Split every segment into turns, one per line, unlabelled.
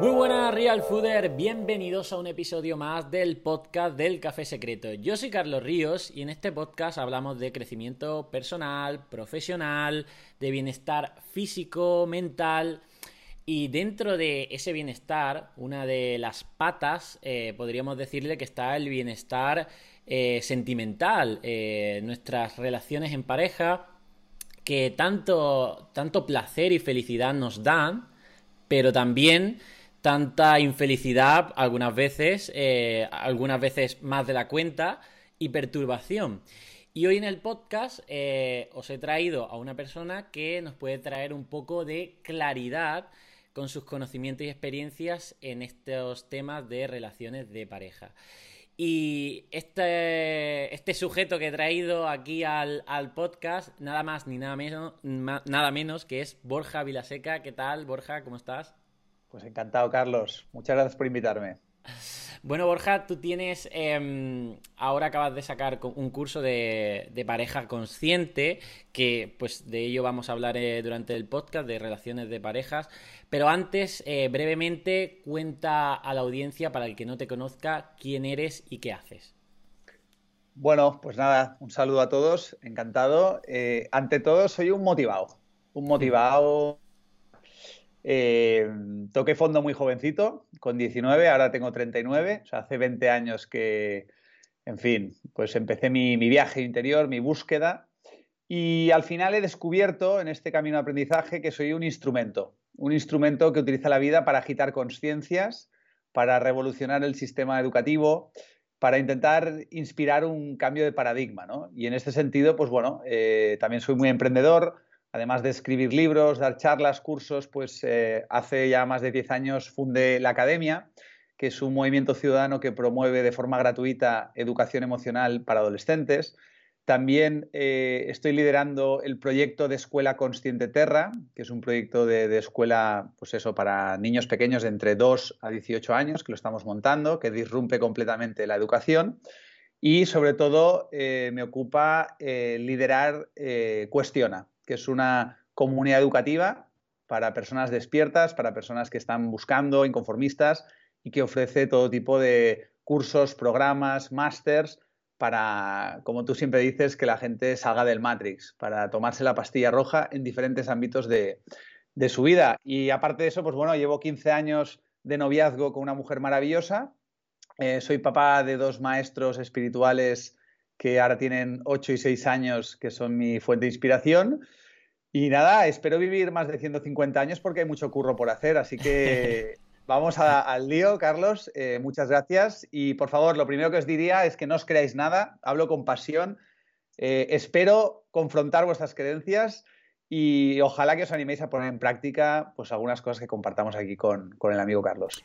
Muy buenas Real Fooder, bienvenidos a un episodio más del podcast del Café Secreto. Yo soy Carlos Ríos y en este podcast hablamos de crecimiento personal, profesional, de bienestar físico, mental y dentro de ese bienestar, una de las patas, eh, podríamos decirle que está el bienestar eh, sentimental, eh, nuestras relaciones en pareja, que tanto, tanto placer y felicidad nos dan, pero también tanta infelicidad algunas veces, eh, algunas veces más de la cuenta y perturbación. Y hoy en el podcast eh, os he traído a una persona que nos puede traer un poco de claridad con sus conocimientos y experiencias en estos temas de relaciones de pareja. Y este, este sujeto que he traído aquí al, al, podcast, nada más ni nada menos, nada menos que es Borja Vilaseca. ¿Qué tal, Borja? ¿Cómo estás?
Pues encantado, Carlos. Muchas gracias por invitarme.
Bueno, Borja, tú tienes, eh, ahora acabas de sacar un curso de, de, pareja consciente, que pues de ello vamos a hablar eh, durante el podcast, de relaciones de parejas, pero antes, eh, brevemente, cuenta a la audiencia, para el que no te conozca, quién eres y qué haces.
Bueno, pues nada, un saludo a todos, encantado. Eh, ante todo, soy un motivado, un motivado eh, toqué fondo muy jovencito, con 19, ahora tengo 39, o sea, hace 20 años que, en fin, pues empecé mi, viaje interior, mi búsqueda, y al final he descubierto en este camino de aprendizaje que soy un instrumento, un instrumento que utiliza la vida para agitar conciencias, para revolucionar el sistema educativo, para intentar inspirar un cambio de paradigma, ¿no? Y en este sentido, pues bueno, eh, también soy muy emprendedor, además de escribir libros, dar charlas, cursos, pues eh, hace ya más de 10 años fundé la Academia, que es un movimiento ciudadano que promueve de forma gratuita educación emocional para adolescentes. También eh, estoy liderando el proyecto de Escuela Consciente Terra, que es un proyecto de, de, escuela, pues eso, para niños pequeños de entre 2 a 18 años, que lo estamos montando, que disrumpe completamente la educación. Y sobre todo eh, me ocupa eh, liderar Cuestiona, que es una comunidad educativa para personas despiertas, para personas que están buscando, inconformistas, y que ofrece todo tipo de cursos, programas, másters para, como tú siempre dices, que la gente salga del Matrix, para tomarse la pastilla roja en diferentes ámbitos de, su vida. Y aparte de eso, pues bueno, llevo 15 años de noviazgo con una mujer maravillosa. Eh, soy papá de dos maestros espirituales que ahora tienen 8 y 6 años, que son mi fuente de inspiración. Y nada, espero vivir más de 150 años porque hay mucho curro por hacer, así que vamos a, al lío, Carlos. Eh, muchas gracias. Y por favor, lo primero que os diría es que no os creáis nada, hablo con pasión. Eh, espero confrontar vuestras creencias y ojalá que os animéis a poner en práctica pues, algunas cosas que compartamos aquí con, con el amigo Carlos.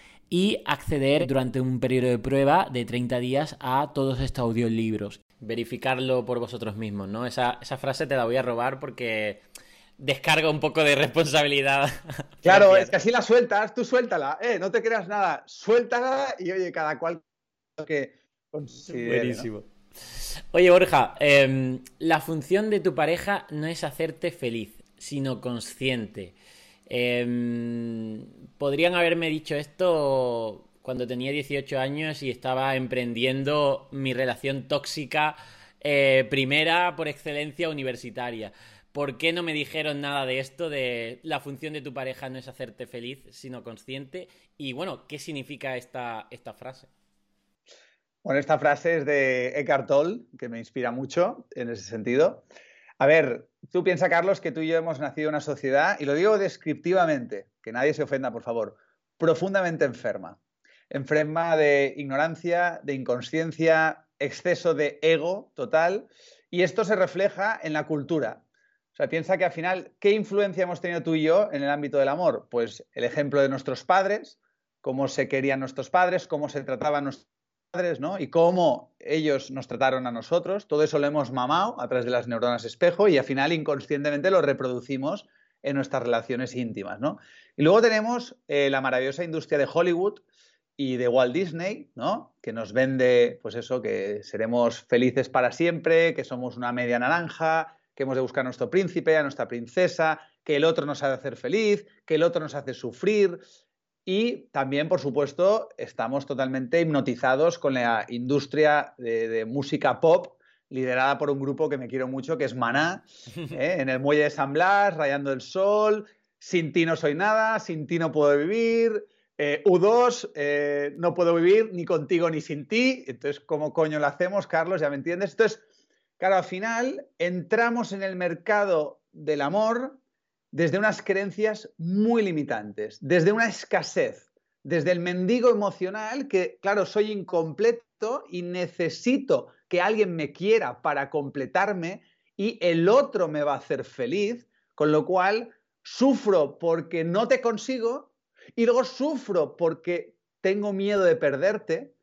y acceder durante un periodo de prueba de 30 días a todos estos audiolibros. Verificarlo por vosotros mismos, ¿no? Esa, esa frase te la voy a robar porque descarga un poco de responsabilidad.
Claro, es que así la sueltas, tú suéltala, eh, no te creas nada, suéltala y oye, cada cual que considere,
Buenísimo. ¿no? Oye, Borja, eh, la función de tu pareja no es hacerte feliz, sino consciente. Eh, podrían haberme dicho esto cuando tenía 18 años y estaba emprendiendo mi relación tóxica eh, primera por excelencia universitaria. ¿Por qué no me dijeron nada de esto, de la función de tu pareja no es hacerte feliz, sino consciente? Y bueno, ¿qué significa esta, esta frase?
Bueno, esta frase es de Eckhart Tolle, que me inspira mucho en ese sentido. A ver, tú piensas, Carlos, que tú y yo hemos nacido en una sociedad, y lo digo descriptivamente, que nadie se ofenda, por favor, profundamente enferma. Enferma de ignorancia, de inconsciencia, exceso de ego total, y esto se refleja en la cultura. O sea, piensa que al final, ¿qué influencia hemos tenido tú y yo en el ámbito del amor? Pues el ejemplo de nuestros padres, cómo se querían nuestros padres, cómo se trataban nuestros padres, ¿no? Y cómo ellos nos trataron a nosotros. Todo eso lo hemos mamado a través de las neuronas espejo y al final inconscientemente lo reproducimos en nuestras relaciones íntimas, ¿no? Y luego tenemos eh, la maravillosa industria de Hollywood y de Walt Disney, ¿no? Que nos vende, pues eso, que seremos felices para siempre, que somos una media naranja, que hemos de buscar a nuestro príncipe, a nuestra princesa, que el otro nos ha de hacer feliz, que el otro nos hace sufrir. Y también, por supuesto, estamos totalmente hipnotizados con la industria de, música pop liderada por un grupo que me quiero mucho, que es Maná, ¿eh? en el muelle de San Blas, rayando el sol, sin ti no soy nada, sin ti no puedo vivir, eh, U2, eh, no puedo vivir ni contigo ni sin ti, entonces, ¿cómo coño lo hacemos, Carlos? ¿Ya me entiendes? Entonces, claro, al final entramos en el mercado del amor desde unas creencias muy limitantes, desde una escasez, desde el mendigo emocional que, claro, soy incompleto y necesito que alguien me quiera para completarme y el otro me va a hacer feliz, con lo cual sufro porque no te consigo y luego sufro porque tengo miedo de perderte,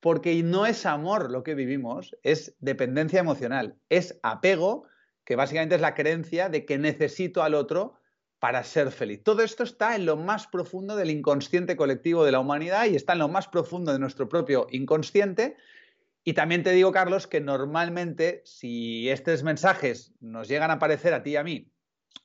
porque no es amor lo que vivimos, es dependencia emocional, es apego que básicamente es la creencia de que necesito al otro para ser feliz. Todo esto está en lo más profundo del inconsciente colectivo de la humanidad y está en lo más profundo de nuestro propio inconsciente. Y también te digo, Carlos, que normalmente si estos mensajes nos llegan a aparecer a ti y a mí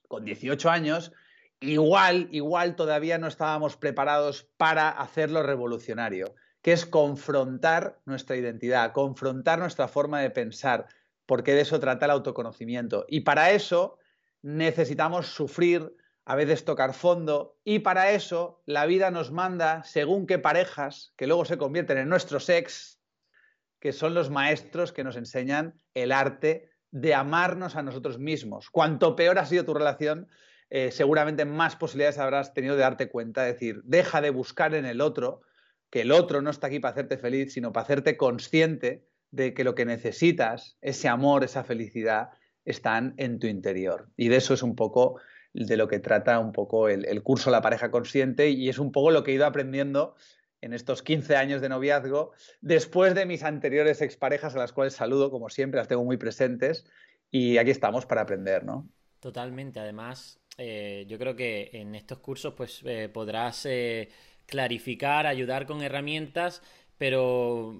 con 18 años, igual, igual todavía no estábamos preparados para hacerlo revolucionario, que es confrontar nuestra identidad, confrontar nuestra forma de pensar, porque de eso trata el autoconocimiento. Y para eso necesitamos sufrir, a veces tocar fondo, y para eso la vida nos manda, según qué parejas, que luego se convierten en nuestros ex, que son los maestros que nos enseñan el arte de amarnos a nosotros mismos. Cuanto peor ha sido tu relación, eh, seguramente más posibilidades habrás tenido de darte cuenta, es decir, deja de buscar en el otro, que el otro no está aquí para hacerte feliz, sino para hacerte consciente de que lo que necesitas, ese amor, esa felicidad, están en tu interior. Y de eso es un poco de lo que trata un poco el, curso La pareja consciente y es un poco lo que he ido aprendiendo en estos 15 años de noviazgo, después de mis anteriores exparejas a las cuales saludo, como siempre, las tengo muy presentes y aquí estamos para aprender, ¿no?
Totalmente, además, eh, yo creo que en estos cursos pues eh, podrás eh, clarificar, ayudar con herramientas, pero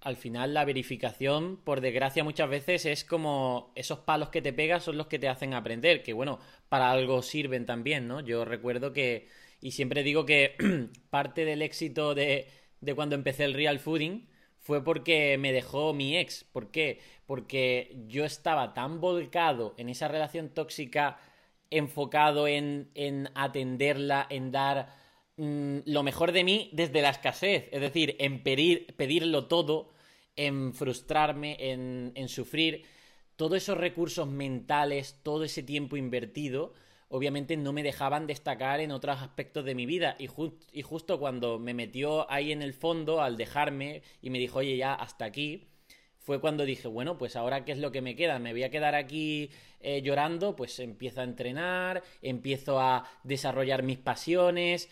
al final la verificación, por desgracia, muchas veces es como esos palos que te pegas son los que te hacen aprender, que bueno, para algo sirven también, ¿no? Yo recuerdo que y siempre digo que parte del éxito de, de cuando empecé el real fooding fue porque me dejó mi ex. ¿Por qué? Porque yo estaba tan volcado en esa relación tóxica, enfocado en, en atenderla, en dar mm, lo mejor de mí desde la escasez. Es decir, en pedir, pedirlo todo, en frustrarme, en, en sufrir. Todos esos recursos mentales, todo ese tiempo invertido, obviamente no me dejaban destacar en otros aspectos de mi vida. Y, y justo cuando me metió ahí en el fondo, al dejarme, y me dijo, oye, ya, hasta aquí, fue cuando dije, bueno, pues ahora qué es lo que me queda, me voy a quedar aquí eh, llorando, pues empiezo a entrenar, empiezo a desarrollar mis pasiones,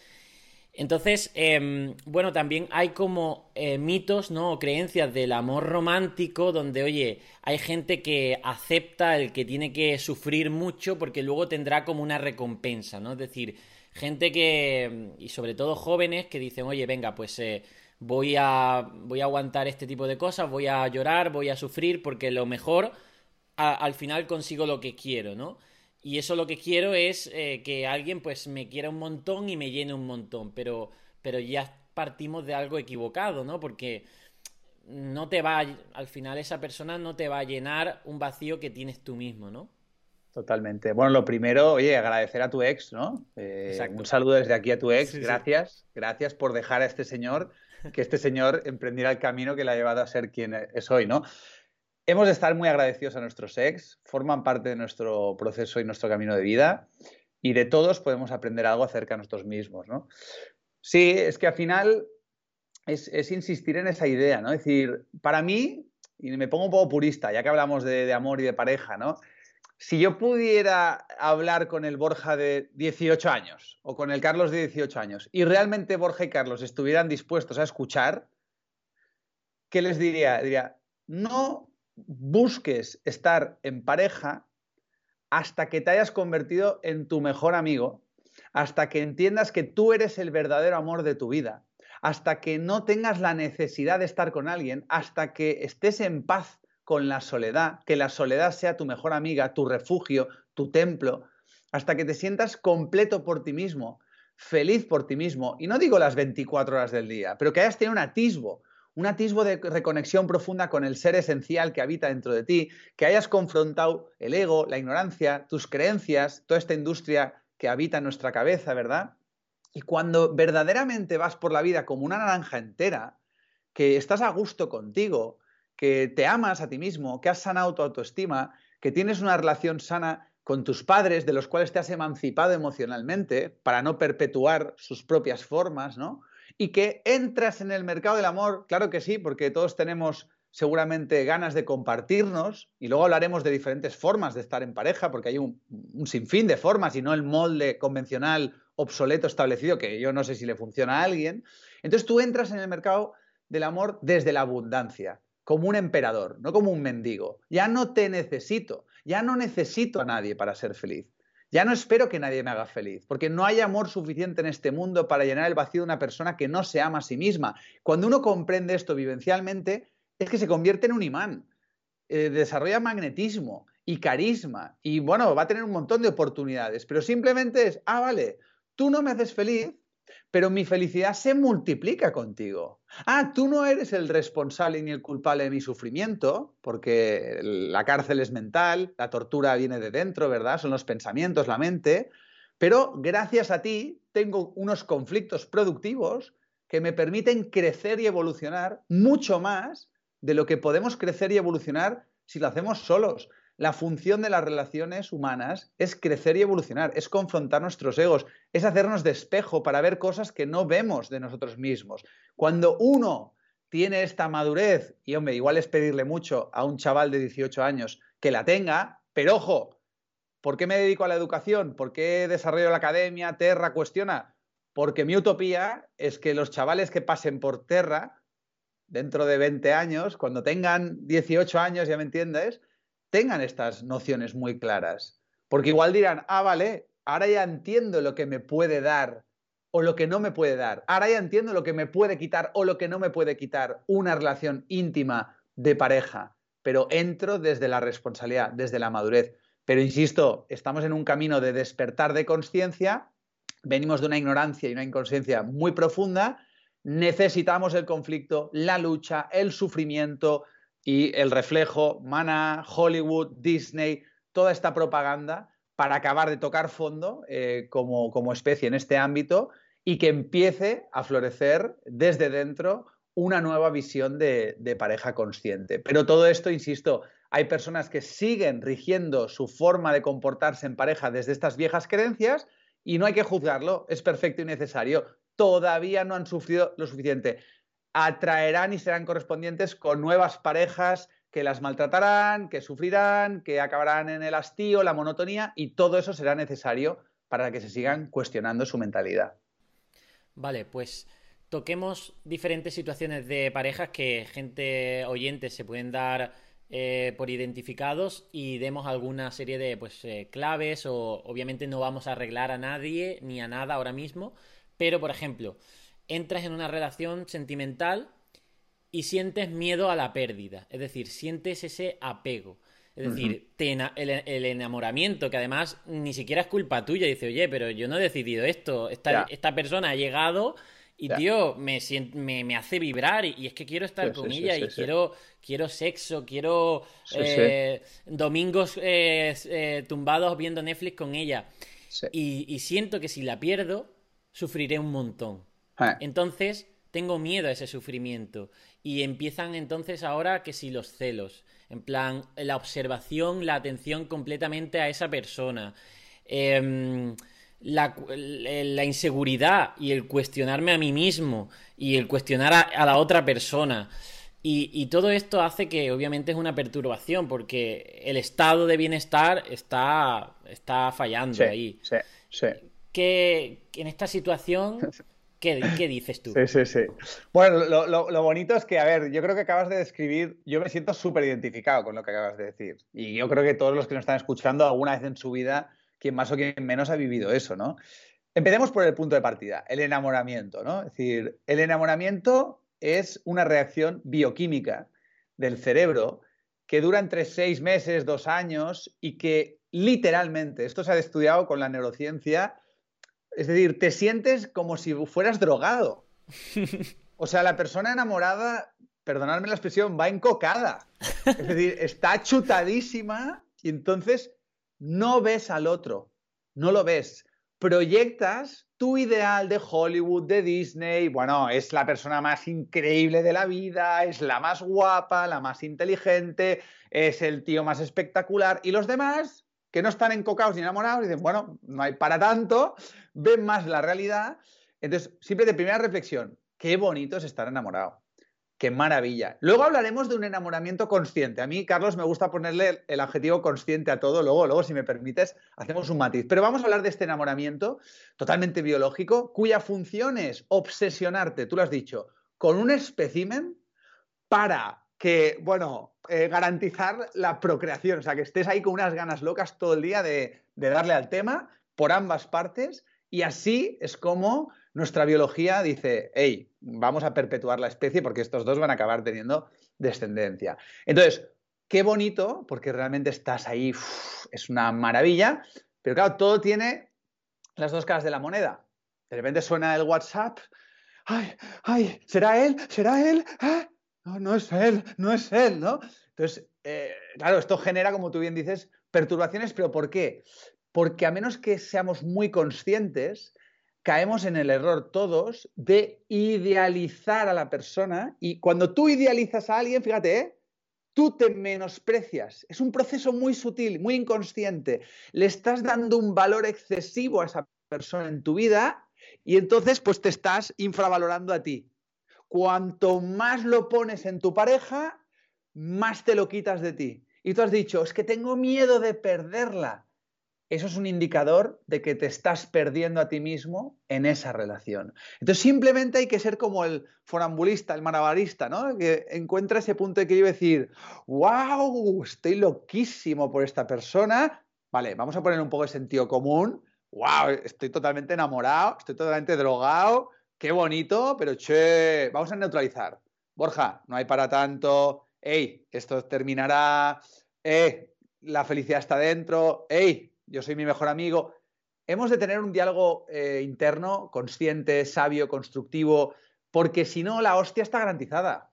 entonces, em, bueno, también hay como eh, mitos, ¿no? O creencias del amor romántico, donde, oye, hay gente que acepta el que tiene que sufrir mucho porque luego tendrá como una recompensa, ¿no? Es decir, gente que, y sobre todo jóvenes, que dicen, oye, venga, pues eh, voy, a, voy a aguantar este tipo de cosas, voy a llorar, voy a sufrir, porque lo mejor al final consigo lo que quiero, ¿no? Y eso lo que quiero es eh, que alguien pues me quiera un montón y me llene un montón, pero, pero ya partimos de algo equivocado, ¿no? Porque no te va, al final esa persona no te va a llenar un vacío que tienes tú mismo, ¿no?
Totalmente. Bueno, lo primero, oye, agradecer a tu ex, ¿no? Eh, un saludo desde aquí a tu ex. gracias, gracias por dejar a este señor, que este señor emprendiera el camino que le ha llevado a ser quien es hoy, ¿no? Hemos de estar muy agradecidos a nuestros ex, forman parte de nuestro proceso y nuestro camino de vida y de todos podemos aprender algo acerca de nosotros mismos, ¿no? Sí, es que al final es, insistir en esa idea, ¿no? Es decir, para mí, y me pongo un poco purista, ya que hablamos de, amor y de pareja, ¿no? si yo pudiera hablar con el Borja de 18 años o con el Carlos de 18 años y realmente Borja y Carlos estuvieran dispuestos a escuchar, ¿qué les diría? Diría, no busques estar en pareja hasta que te hayas convertido en tu mejor amigo, hasta que entiendas que tú eres el verdadero amor de tu vida, hasta que no tengas la necesidad de estar con alguien, hasta que estés en paz con la soledad, que la soledad sea tu mejor amiga, tu refugio, tu templo, hasta que te sientas completo por ti mismo, feliz por ti mismo, y no digo las 24 horas del día, pero que hayas tenido un atisbo, un atisbo de reconexión profunda con el ser esencial que habita dentro de ti, que hayas confrontado el ego, la ignorancia, tus creencias, toda esta industria que habita en nuestra cabeza, ¿verdad? Y cuando verdaderamente vas por la vida como una naranja entera, que estás a gusto contigo, que te amas a ti mismo, que has sanado tu autoestima, que tienes una relación sana con tus padres, de los cuales te has emancipado emocionalmente para no perpetuar sus propias formas, ¿no? Y que entras en el mercado del amor, claro que sí, porque todos tenemos seguramente ganas de compartirnos y luego hablaremos de diferentes formas de estar en pareja, porque hay un, sinfín de formas y no el molde convencional obsoleto establecido que yo no sé si le funciona a alguien. Entonces tú entras en el mercado del amor desde la abundancia, como un emperador, no como un mendigo. Ya no te necesito, ya no necesito a nadie para ser feliz. Ya no espero que nadie me haga feliz, porque no hay amor suficiente en este mundo para llenar el vacío de una persona que no se ama a sí misma. Cuando uno comprende esto vivencialmente, es que se convierte en un imán, eh, desarrolla magnetismo y carisma y bueno, va a tener un montón de oportunidades, pero simplemente es, ah, vale, tú no me haces feliz, pero mi felicidad se multiplica contigo. Ah, tú no eres el responsable ni el culpable de mi sufrimiento, porque la cárcel es mental, la tortura viene de dentro, ¿verdad? Son los pensamientos, la mente, pero gracias a ti tengo unos conflictos productivos que me permiten crecer y evolucionar mucho más de lo que podemos crecer y evolucionar si lo hacemos solos. La función de las relaciones humanas es crecer y evolucionar, es confrontar nuestros egos, es hacernos de espejo para ver cosas que no vemos de nosotros mismos. Cuando uno tiene esta madurez, y hombre, igual es pedirle mucho a un chaval de 18 años que la tenga, pero ojo, ¿por qué me dedico a la educación? ¿Por qué desarrollo la academia? Terra cuestiona. Porque mi utopía es que los chavales que pasen por Terra dentro de 20 años, cuando tengan 18 años, ya me entiendes, tengan estas nociones muy claras. Porque igual dirán, ah, vale, ahora ya entiendo lo que me puede dar o lo que no me puede dar. Ahora ya entiendo lo que me puede quitar o lo que no me puede quitar una relación íntima de pareja. Pero entro desde la responsabilidad, desde la madurez. Pero insisto, estamos en un camino de despertar de conciencia, venimos de una ignorancia y una inconsciencia muy profunda necesitamos el conflicto, la lucha, el sufrimiento y el reflejo, Mana, Hollywood, Disney, toda esta propaganda para acabar de tocar fondo eh, como, como especie en este ámbito y que empiece a florecer desde dentro una nueva visión de, de, pareja consciente. Pero todo esto, insisto, hay personas que siguen rigiendo su forma de comportarse en pareja desde estas viejas creencias y no hay que juzgarlo, es perfecto y necesario todavía no han sufrido lo suficiente. Atraerán y serán correspondientes con nuevas parejas que las maltratarán, que sufrirán, que acabarán en el hastío, la monotonía y todo eso será necesario para que se sigan cuestionando su mentalidad.
Vale, pues toquemos diferentes situaciones de parejas que gente oyente se pueden dar eh, por identificados y demos alguna serie de pues, eh, claves o obviamente no vamos a arreglar a nadie ni a nada ahora mismo, pero, por ejemplo, entras en una relación sentimental y sientes miedo a la pérdida. Es decir, sientes ese apego. Es decir, el, enamoramiento, que además ni siquiera es culpa tuya. Dice, oye, pero yo no he decidido esto. Esta, esta persona ha llegado y, tío, me, me, hace vibrar y, es que quiero estar con ella y quiero, quiero sexo, quiero eh, domingos eh, eh, tumbados viendo Netflix con ella. y siento que si la pierdo, sufriré un montón. Entonces, tengo miedo a ese sufrimiento. Y empiezan entonces ahora que si los celos, en plan, la observación, la atención completamente a esa persona. Em, la, inseguridad y el cuestionarme a mí mismo y el cuestionar a, la otra persona. Y, todo esto hace que obviamente es una perturbación porque el estado de bienestar está, está fallando ahí.
Sí, sí.
Que en esta situación ¿Qué, dices tú?
Sí, sí, sí. Bueno, lo, bonito es que, a ver, yo creo que acabas de describir, yo me siento súper identificado con lo que acabas de decir. Y yo creo que todos los que nos están escuchando alguna vez en su vida, quien más o quien menos ha vivido eso, ¿no? Empecemos por el punto de partida, el enamoramiento, ¿no? Es decir, el enamoramiento es una reacción bioquímica del cerebro que dura entre seis meses, dos años y que literalmente, esto se ha estudiado con la neurociencia, es decir, te sientes como si fueras drogado. O sea, la persona enamorada, perdonadme la expresión, va encocada. Es decir, está chutadísima y entonces no ves al otro, no lo ves. Proyectas tu ideal de Hollywood, de Disney, bueno, es la persona más increíble de la vida, es la más guapa, la más inteligente, es el tío más espectacular y los demás que no están encocados ni enamorados, dicen, bueno, no hay para tanto, ven más la realidad. Entonces, siempre de primera reflexión, qué bonito es estar enamorado. Qué maravilla. Luego hablaremos de un enamoramiento consciente. A mí, Carlos, me gusta ponerle el adjetivo consciente a todo. Luego, luego, si me permites, hacemos un matiz. Pero vamos a hablar de este enamoramiento totalmente biológico, cuya función es obsesionarte, tú lo has dicho, con un espécimen para que, bueno, eh, garantizar la procreación, o sea, que estés ahí con unas ganas locas todo el día de, darle al tema por ambas partes y así es como nuestra biología dice, hey, vamos a perpetuar la especie porque estos dos van a acabar teniendo descendencia. Entonces, qué bonito, porque realmente estás ahí, es una maravilla, pero claro, todo tiene las dos caras de la moneda. De repente suena el WhatsApp, ay, ay, ¿será él? ¿Será él? ¿Ah? No, no es él, no es él, ¿no? Entonces, eh, claro, esto genera, como tú bien dices, perturbaciones, pero ¿por qué? Porque a menos que seamos muy conscientes, caemos en el error todos de idealizar a la persona y cuando tú idealizas a alguien, fíjate, ¿eh? tú te menosprecias. Es un proceso muy sutil, muy inconsciente. Le estás dando un valor excesivo a esa persona en tu vida y entonces pues te estás infravalorando a ti cuanto más lo pones en tu pareja, más te lo quitas de ti. Y tú has dicho, es que tengo miedo de perderla. Eso es un indicador de que te estás perdiendo a ti mismo en esa relación. Entonces simplemente hay que ser como el forambulista, el marabarista, ¿no? Que encuentra ese punto de que yo decir, wow, estoy loquísimo por esta persona. Vale, vamos a poner un poco de sentido común. Wow, estoy totalmente enamorado, estoy totalmente drogado, qué bonito, pero che, vamos a neutralizar. Borja, no hay para tanto. Ey, esto terminará. Eh, la felicidad está dentro. Ey, yo soy mi mejor amigo. Hemos de tener un diálogo eh, interno, consciente, sabio, constructivo, porque si no, la hostia está garantizada.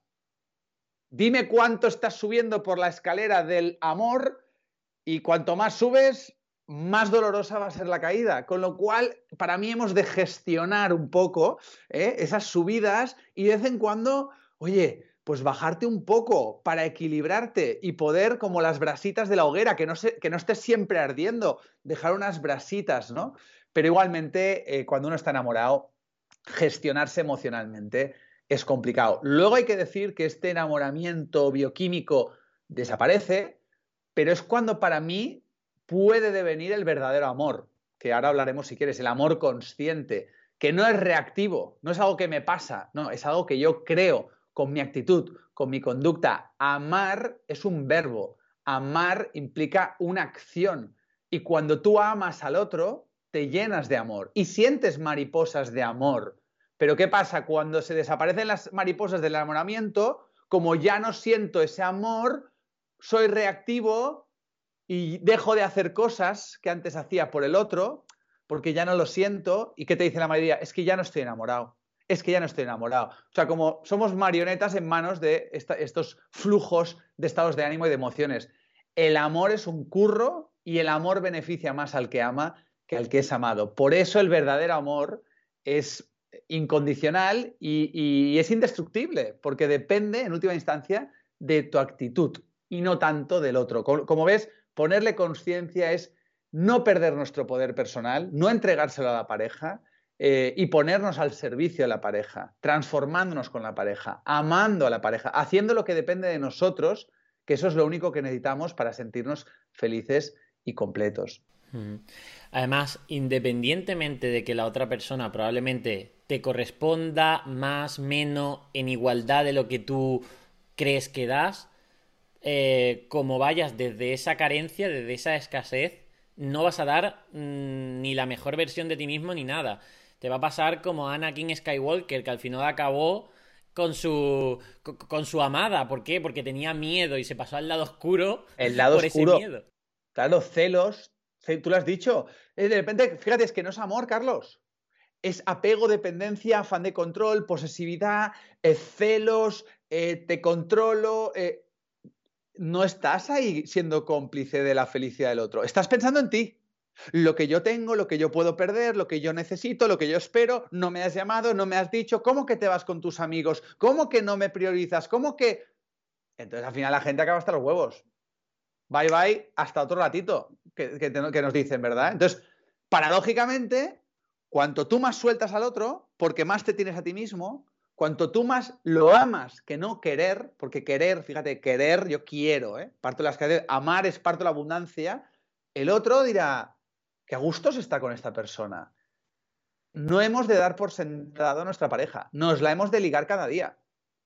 Dime cuánto estás subiendo por la escalera del amor y cuanto más subes, más dolorosa va a ser la caída. Con lo cual, para mí hemos de gestionar un poco ¿eh? esas subidas y de vez en cuando, oye, pues bajarte un poco para equilibrarte y poder, como las brasitas de la hoguera, que no, se, que no estés siempre ardiendo, dejar unas brasitas, ¿no? Pero igualmente, eh, cuando uno está enamorado, gestionarse emocionalmente es complicado. Luego hay que decir que este enamoramiento bioquímico desaparece, pero es cuando para mí puede devenir el verdadero amor, que ahora hablaremos si quieres, el amor consciente, que no es reactivo, no es algo que me pasa, no, es algo que yo creo con mi actitud, con mi conducta. Amar es un verbo, amar implica una acción y cuando tú amas al otro, te llenas de amor y sientes mariposas de amor. Pero ¿qué pasa? Cuando se desaparecen las mariposas del enamoramiento, como ya no siento ese amor, soy reactivo y dejo de hacer cosas que antes hacía por el otro porque ya no lo siento y ¿qué te dice la mayoría? Es que ya no estoy enamorado. Es que ya no estoy enamorado. O sea, como somos marionetas en manos de estos flujos de estados de ánimo y de emociones. El amor es un curro y el amor beneficia más al que ama que al que es amado. Por eso el verdadero amor es incondicional y, es indestructible, porque depende, en última instancia, de tu actitud y no tanto del otro. Como ves, ponerle conciencia es no perder nuestro poder personal, no entregárselo a la pareja, eh, y ponernos al servicio de la pareja, transformándonos con la pareja, amando a la pareja, haciendo lo que depende de nosotros, que eso es lo único que necesitamos para sentirnos felices y completos.
Además, independientemente de que la otra persona probablemente te corresponda más, menos, en igualdad de lo que tú crees que das, eh, como vayas desde esa carencia, desde esa escasez, no vas a dar mm, ni la mejor versión de ti mismo ni nada. Te va a pasar como Anakin Skywalker, que al final acabó con su con, su amada. ¿Por qué? Porque tenía miedo y se pasó al lado oscuro
el lado oscuro, Claro, celos. Tú lo has dicho. Eh, de repente, fíjate, es que no es amor, Carlos. Es apego, dependencia, afán de control, posesividad, eh, celos, eh, te controlo. No estás ahí siendo cómplice de la felicidad del otro. Estás pensando en ti. Lo que yo tengo, lo que yo puedo perder, lo que yo necesito, lo que yo espero, no me has llamado, no me has dicho, ¿cómo que te vas con tus amigos? ¿Cómo que no me priorizas? ¿Cómo que...? Entonces al final la gente acaba hasta los huevos. Bye bye, hasta otro ratito que, nos dicen, ¿verdad? Entonces, paradójicamente, cuanto tú más sueltas al otro, porque más te tienes a ti mismo, cuanto tú más lo amas que no querer, porque querer, fíjate, querer, yo quiero, ¿eh? Parto las cadenas, amar es parto la abundancia, el otro dirá, que a gustos está con esta persona. No hemos de dar por sentado a nuestra pareja, nos la hemos de ligar cada día.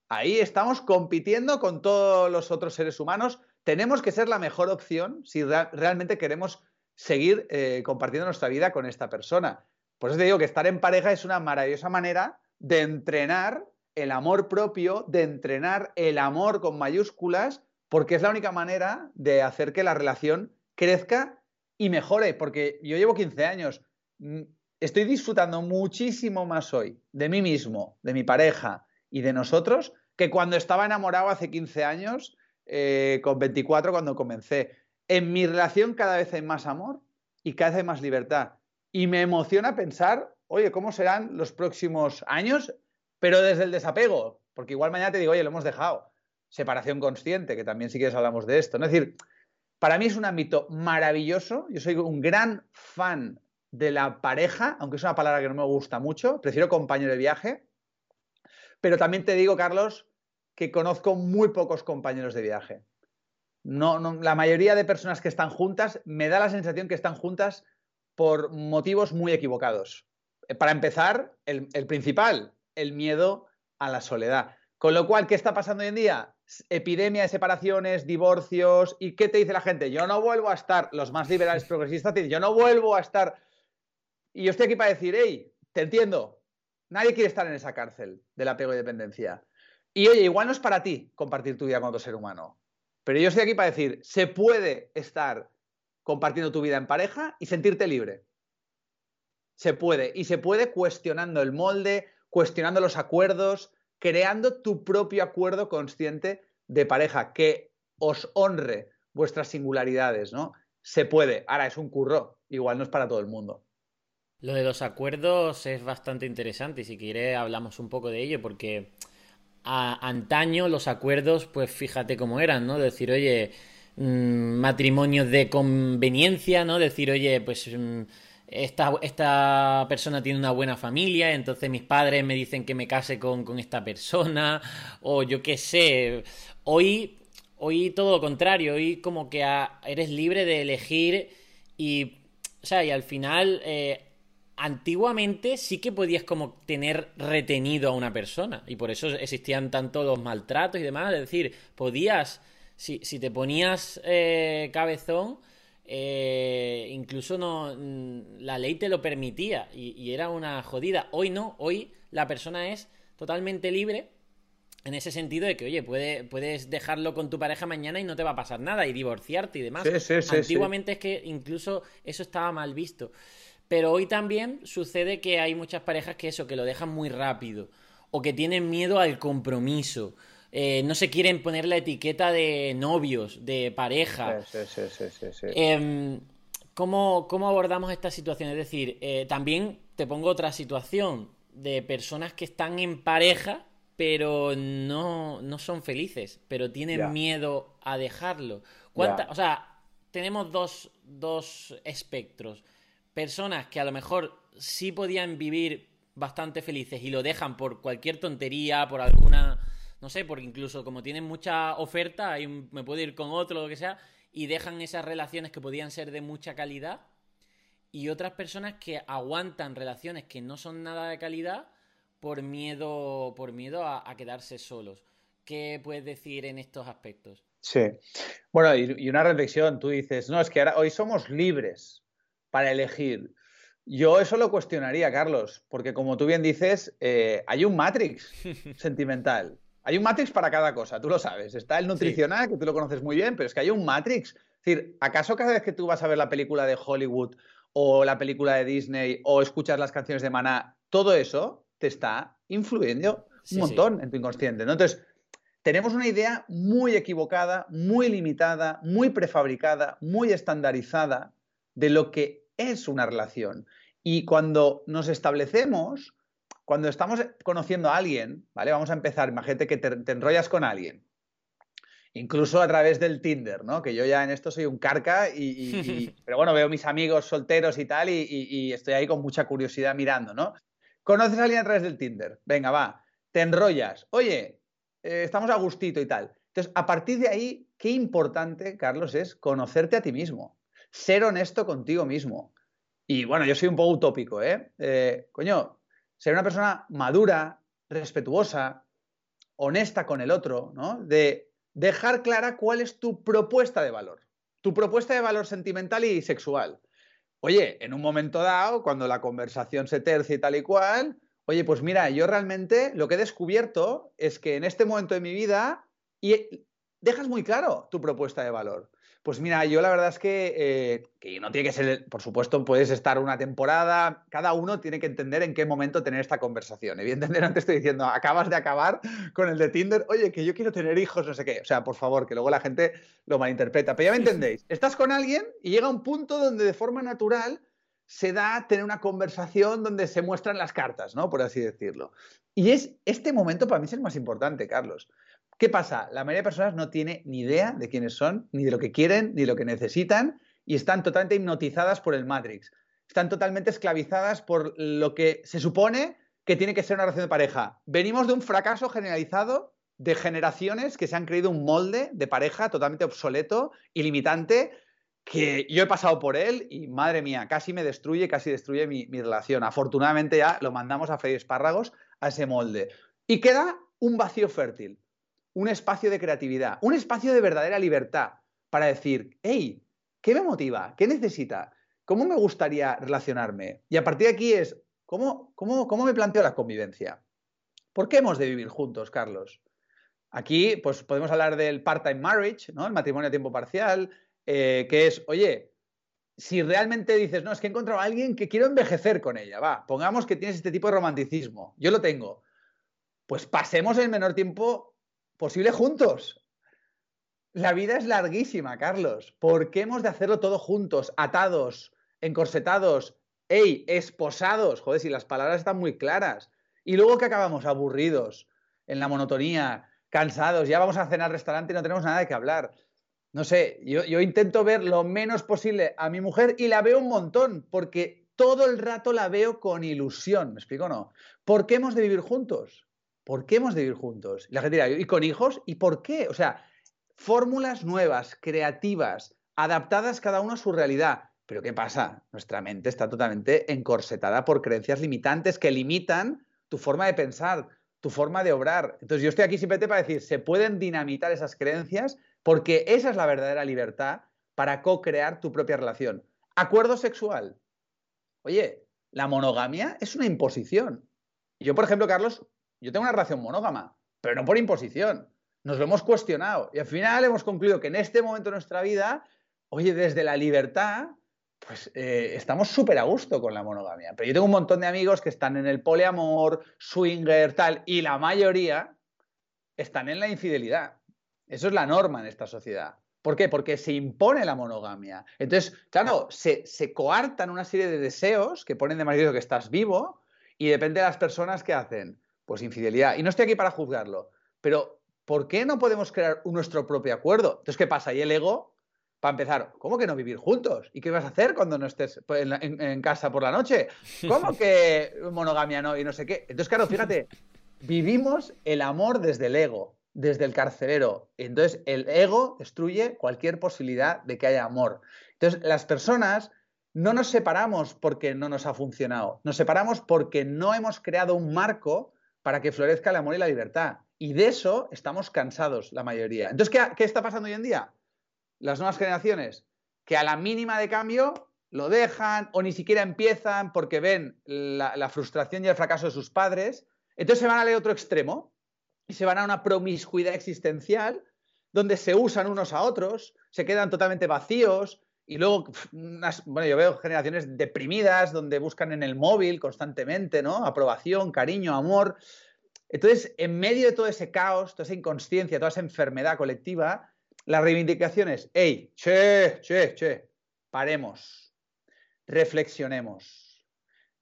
Ahí estamos compitiendo con todos los otros seres humanos. Tenemos que ser la mejor opción si realmente queremos seguir eh, compartiendo nuestra vida con esta persona. Por eso te digo que estar en pareja es una maravillosa manera de entrenar el amor propio, de entrenar el amor con mayúsculas, porque es la única manera de hacer que la relación crezca y mejore, porque yo llevo 15 años, mm, estoy disfrutando muchísimo más hoy de mí mismo, de mi pareja y de nosotros que cuando estaba enamorado hace 15 años, eh, con 24 cuando comencé. En mi relación cada vez hay más amor y cada vez hay más libertad. Y me emociona pensar, oye, ¿cómo serán los próximos años? Pero desde el desapego, porque igual mañana te digo, oye, lo hemos dejado. Separación consciente, que también si quieres hablamos de esto. ¿no? Es decir, para mí es un ámbito maravilloso. Yo soy un gran fan de la pareja, aunque es una palabra que no me gusta mucho. Prefiero compañero de viaje. Pero también te digo, Carlos, que conozco muy pocos compañeros de viaje. No, la mayoría de personas que están juntas me da la sensación que están juntas por motivos muy equivocados. Eh, para empezar, el principal, el miedo a la soledad. Con lo cual, ¿qué está pasando hoy en día? epidemia de separaciones, divorcios, ¿y qué te dice la gente? Yo no vuelvo a estar, los más liberales progresistas dicen, yo no vuelvo a estar. Y yo estoy aquí para decir, hey, te entiendo, nadie quiere estar en esa cárcel del apego y dependencia. Y oye, igual no es para ti compartir tu vida con otro ser humano, pero yo estoy aquí para decir, se puede estar compartiendo tu vida en pareja y sentirte libre. Se puede, y se puede cuestionando el molde, cuestionando los acuerdos, creando tu propio acuerdo consciente de pareja que os honre vuestras singularidades, ¿no? Se puede. Ahora es un curro, igual no es para todo el mundo.
Lo de los acuerdos es bastante interesante y si quiere hablamos un poco de ello porque a, antaño los acuerdos, pues fíjate cómo eran, ¿no? Decir, oye, mm, matrimonios de conveniencia, ¿no? Decir, oye, pues... Mm, esta, esta, persona tiene una buena familia, entonces mis padres me dicen que me case con, con esta persona, o yo qué sé. Hoy, hoy todo lo contrario, hoy como que eres libre de elegir y, o sea, y al final, eh, antiguamente sí que podías como tener retenido a una persona, y por eso existían tanto los maltratos y demás, es decir, podías, si, si te ponías eh, cabezón, eh, incluso no mm, la ley te lo permitía y, era una jodida. Hoy no, hoy la persona es totalmente libre en ese sentido de que, oye, puede, puedes dejarlo con tu pareja mañana y no te va a pasar nada y divorciarte y demás. Antiguamente es que incluso eso estaba mal visto. Pero hoy también sucede que hay muchas parejas que eso, que lo dejan muy rápido o que tienen miedo al compromiso eh, no se quieren poner la etiqueta de novios, de pareja. Sí, sí, sí, em, ¿cómo, abordamos esta situación? Es decir, eh, también te pongo otra situación de personas que están en pareja pero no, son felices, pero tienen miedo a dejarlo. O sea, tenemos dos, dos espectros personas que a lo mejor sí podían vivir bastante felices y lo dejan por cualquier tontería, por alguna, no sé, porque incluso como tienen mucha oferta, ahí me puedo ir con otro, lo que sea, y dejan esas relaciones que podían ser de mucha calidad, y otras personas que aguantan relaciones que no son nada de calidad por miedo, por miedo a, quedarse solos. ¿Qué puedes decir en estos aspectos?
Sí. Bueno, y, una reflexión, tú dices, no, es que ahora, hoy somos libres para elegir. Yo eso lo cuestionaría, Carlos, porque como tú bien dices, eh, hay un Matrix sentimental. Hay un Matrix para cada cosa, tú lo sabes. Está el nutricional, que tú lo conoces muy bien, pero es que hay un Matrix. Es decir, ¿acaso cada vez que tú vas a ver la película de Hollywood o la película de Disney o escuchas las canciones de Maná, todo eso te está influyendo un montón en tu inconsciente? Entonces, tenemos una idea muy equivocada, muy limitada, muy prefabricada, muy estandarizada de lo que es una relación. Y cuando nos establecemos, cuando estamos conociendo a alguien, ¿vale? Vamos a empezar, imagínate que te, enrollas con alguien, incluso a través del Tinder, ¿no? Que yo ya en esto soy un carca, y, pero bueno, veo mis amigos solteros y tal, y, estoy ahí con mucha curiosidad mirando, ¿no? Conoces a alguien a través del Tinder, venga, va, te enrollas, oye, eh, estamos a gustito y tal. Entonces, a partir de ahí, qué importante, Carlos, es conocerte a ti mismo ser honesto contigo mismo. Y bueno, yo soy un poco utópico, ¿eh? eh coño, ser una persona madura, respetuosa, honesta con el otro, ¿no? De dejar clara cuál es tu propuesta de valor, tu propuesta de valor sentimental y sexual. Oye, en un momento dado, cuando la conversación se tercia y tal y cual, oye, pues mira, yo realmente lo que he descubierto es que en este momento de mi vida, y dejas muy claro tu propuesta de valor. Pues mira, yo la verdad es que, eh, que no tiene que ser, por supuesto, puedes estar una temporada, cada uno tiene que entender en qué momento tener esta conversación. Evidentemente no te estoy diciendo, acabas de acabar con el de Tinder, oye, que yo quiero tener hijos, no sé qué. O sea, por favor, que luego la gente lo malinterpreta. Pero ya me entendéis, estás con alguien y llega un punto donde de forma natural se da tener una conversación donde se muestran las cartas, ¿no? Por así decirlo. Y es este momento para mí es el más importante, Carlos. ¿Qué pasa? La mayoría de personas no tiene ni idea de quiénes son, ni de lo que quieren, ni de lo que necesitan, y están totalmente hipnotizadas por el Matrix. Están totalmente esclavizadas por lo que se supone que tiene que ser una relación de pareja. Venimos de un fracaso generalizado de generaciones que se han creído un molde de pareja totalmente obsoleto y limitante, que yo he pasado por él y madre mía, casi me destruye, casi destruye mi, mi relación. Afortunadamente ya lo mandamos a freír espárragos a ese molde. Y queda un vacío fértil un espacio de creatividad, un espacio de verdadera libertad para decir, hey, ¿qué me motiva? ¿Qué necesita? ¿Cómo me gustaría relacionarme? Y a partir de aquí es, ¿cómo, cómo, cómo me planteo la convivencia? ¿Por qué hemos de vivir juntos, Carlos? Aquí, pues podemos hablar del part-time marriage, ¿no? El matrimonio a tiempo parcial, eh, que es, oye, si realmente dices, no, es que he encontrado a alguien que quiero envejecer con ella, va, pongamos que tienes este tipo de romanticismo, yo lo tengo, pues pasemos el menor tiempo posible juntos. La vida es larguísima, Carlos. ¿Por qué hemos de hacerlo todo juntos, atados, encorsetados, ey, esposados? Joder, si las palabras están muy claras. Y luego que acabamos aburridos, en la monotonía, cansados, ya vamos a cenar al restaurante y no tenemos nada de qué hablar. No sé, yo, yo intento ver lo menos posible a mi mujer y la veo un montón, porque todo el rato la veo con ilusión, ¿me explico o no? ¿Por qué hemos de vivir juntos? ¿Por qué hemos de vivir juntos? Y la gente dirá, ¿y con hijos? ¿Y por qué? O sea, fórmulas nuevas, creativas, adaptadas cada uno a su realidad. Pero ¿qué pasa? Nuestra mente está totalmente encorsetada por creencias limitantes que limitan tu forma de pensar, tu forma de obrar. Entonces yo estoy aquí simplemente para decir, se pueden dinamitar esas creencias porque esa es la verdadera libertad para co-crear tu propia relación. Acuerdo sexual. Oye, la monogamia es una imposición. Yo, por ejemplo, Carlos, yo tengo una relación monógama, pero no por imposición. Nos lo hemos cuestionado y al final hemos concluido que en este momento de nuestra vida, oye, desde la libertad, pues eh, estamos súper a gusto con la monogamia. Pero yo tengo un montón de amigos que están en el poliamor, swinger, tal, y la mayoría están en la infidelidad. Eso es la norma en esta sociedad. ¿Por qué? Porque se impone la monogamia. Entonces, claro, se, se coartan una serie de deseos que ponen de manifiesto que estás vivo y depende de las personas que hacen pues infidelidad. Y no estoy aquí para juzgarlo, pero ¿por qué no podemos crear nuestro propio acuerdo? Entonces, ¿qué pasa? Y el ego para empezar, ¿cómo que no vivir juntos? ¿Y qué vas a hacer cuando no estés pues, en, casa por la noche? ¿Cómo que monogamia no y no sé qué? Entonces, claro, fíjate, vivimos el amor desde el ego, desde el carcelero. Entonces, el ego destruye cualquier posibilidad de que haya amor. Entonces, las personas no nos separamos porque no nos ha funcionado, nos separamos porque no hemos creado un marco para que florezca el amor y la libertad. Y de eso estamos cansados la mayoría. Entonces, ¿qué, está pasando hoy en día? las nuevas generaciones que a la mínima de cambio lo dejan o ni siquiera empiezan porque ven la, frustración y el fracaso de sus padres. Entonces se van al otro extremo y se van a una promiscuidad existencial donde se usan unos a otros, se quedan totalmente vacíos y luego, bueno, yo veo generaciones deprimidas donde buscan en el móvil constantemente, ¿no? Aprobación, cariño, amor. Entonces, en medio de todo ese caos, toda esa inconsciencia, toda esa enfermedad colectiva, la reivindicación es, hey, che, che, che, paremos, reflexionemos,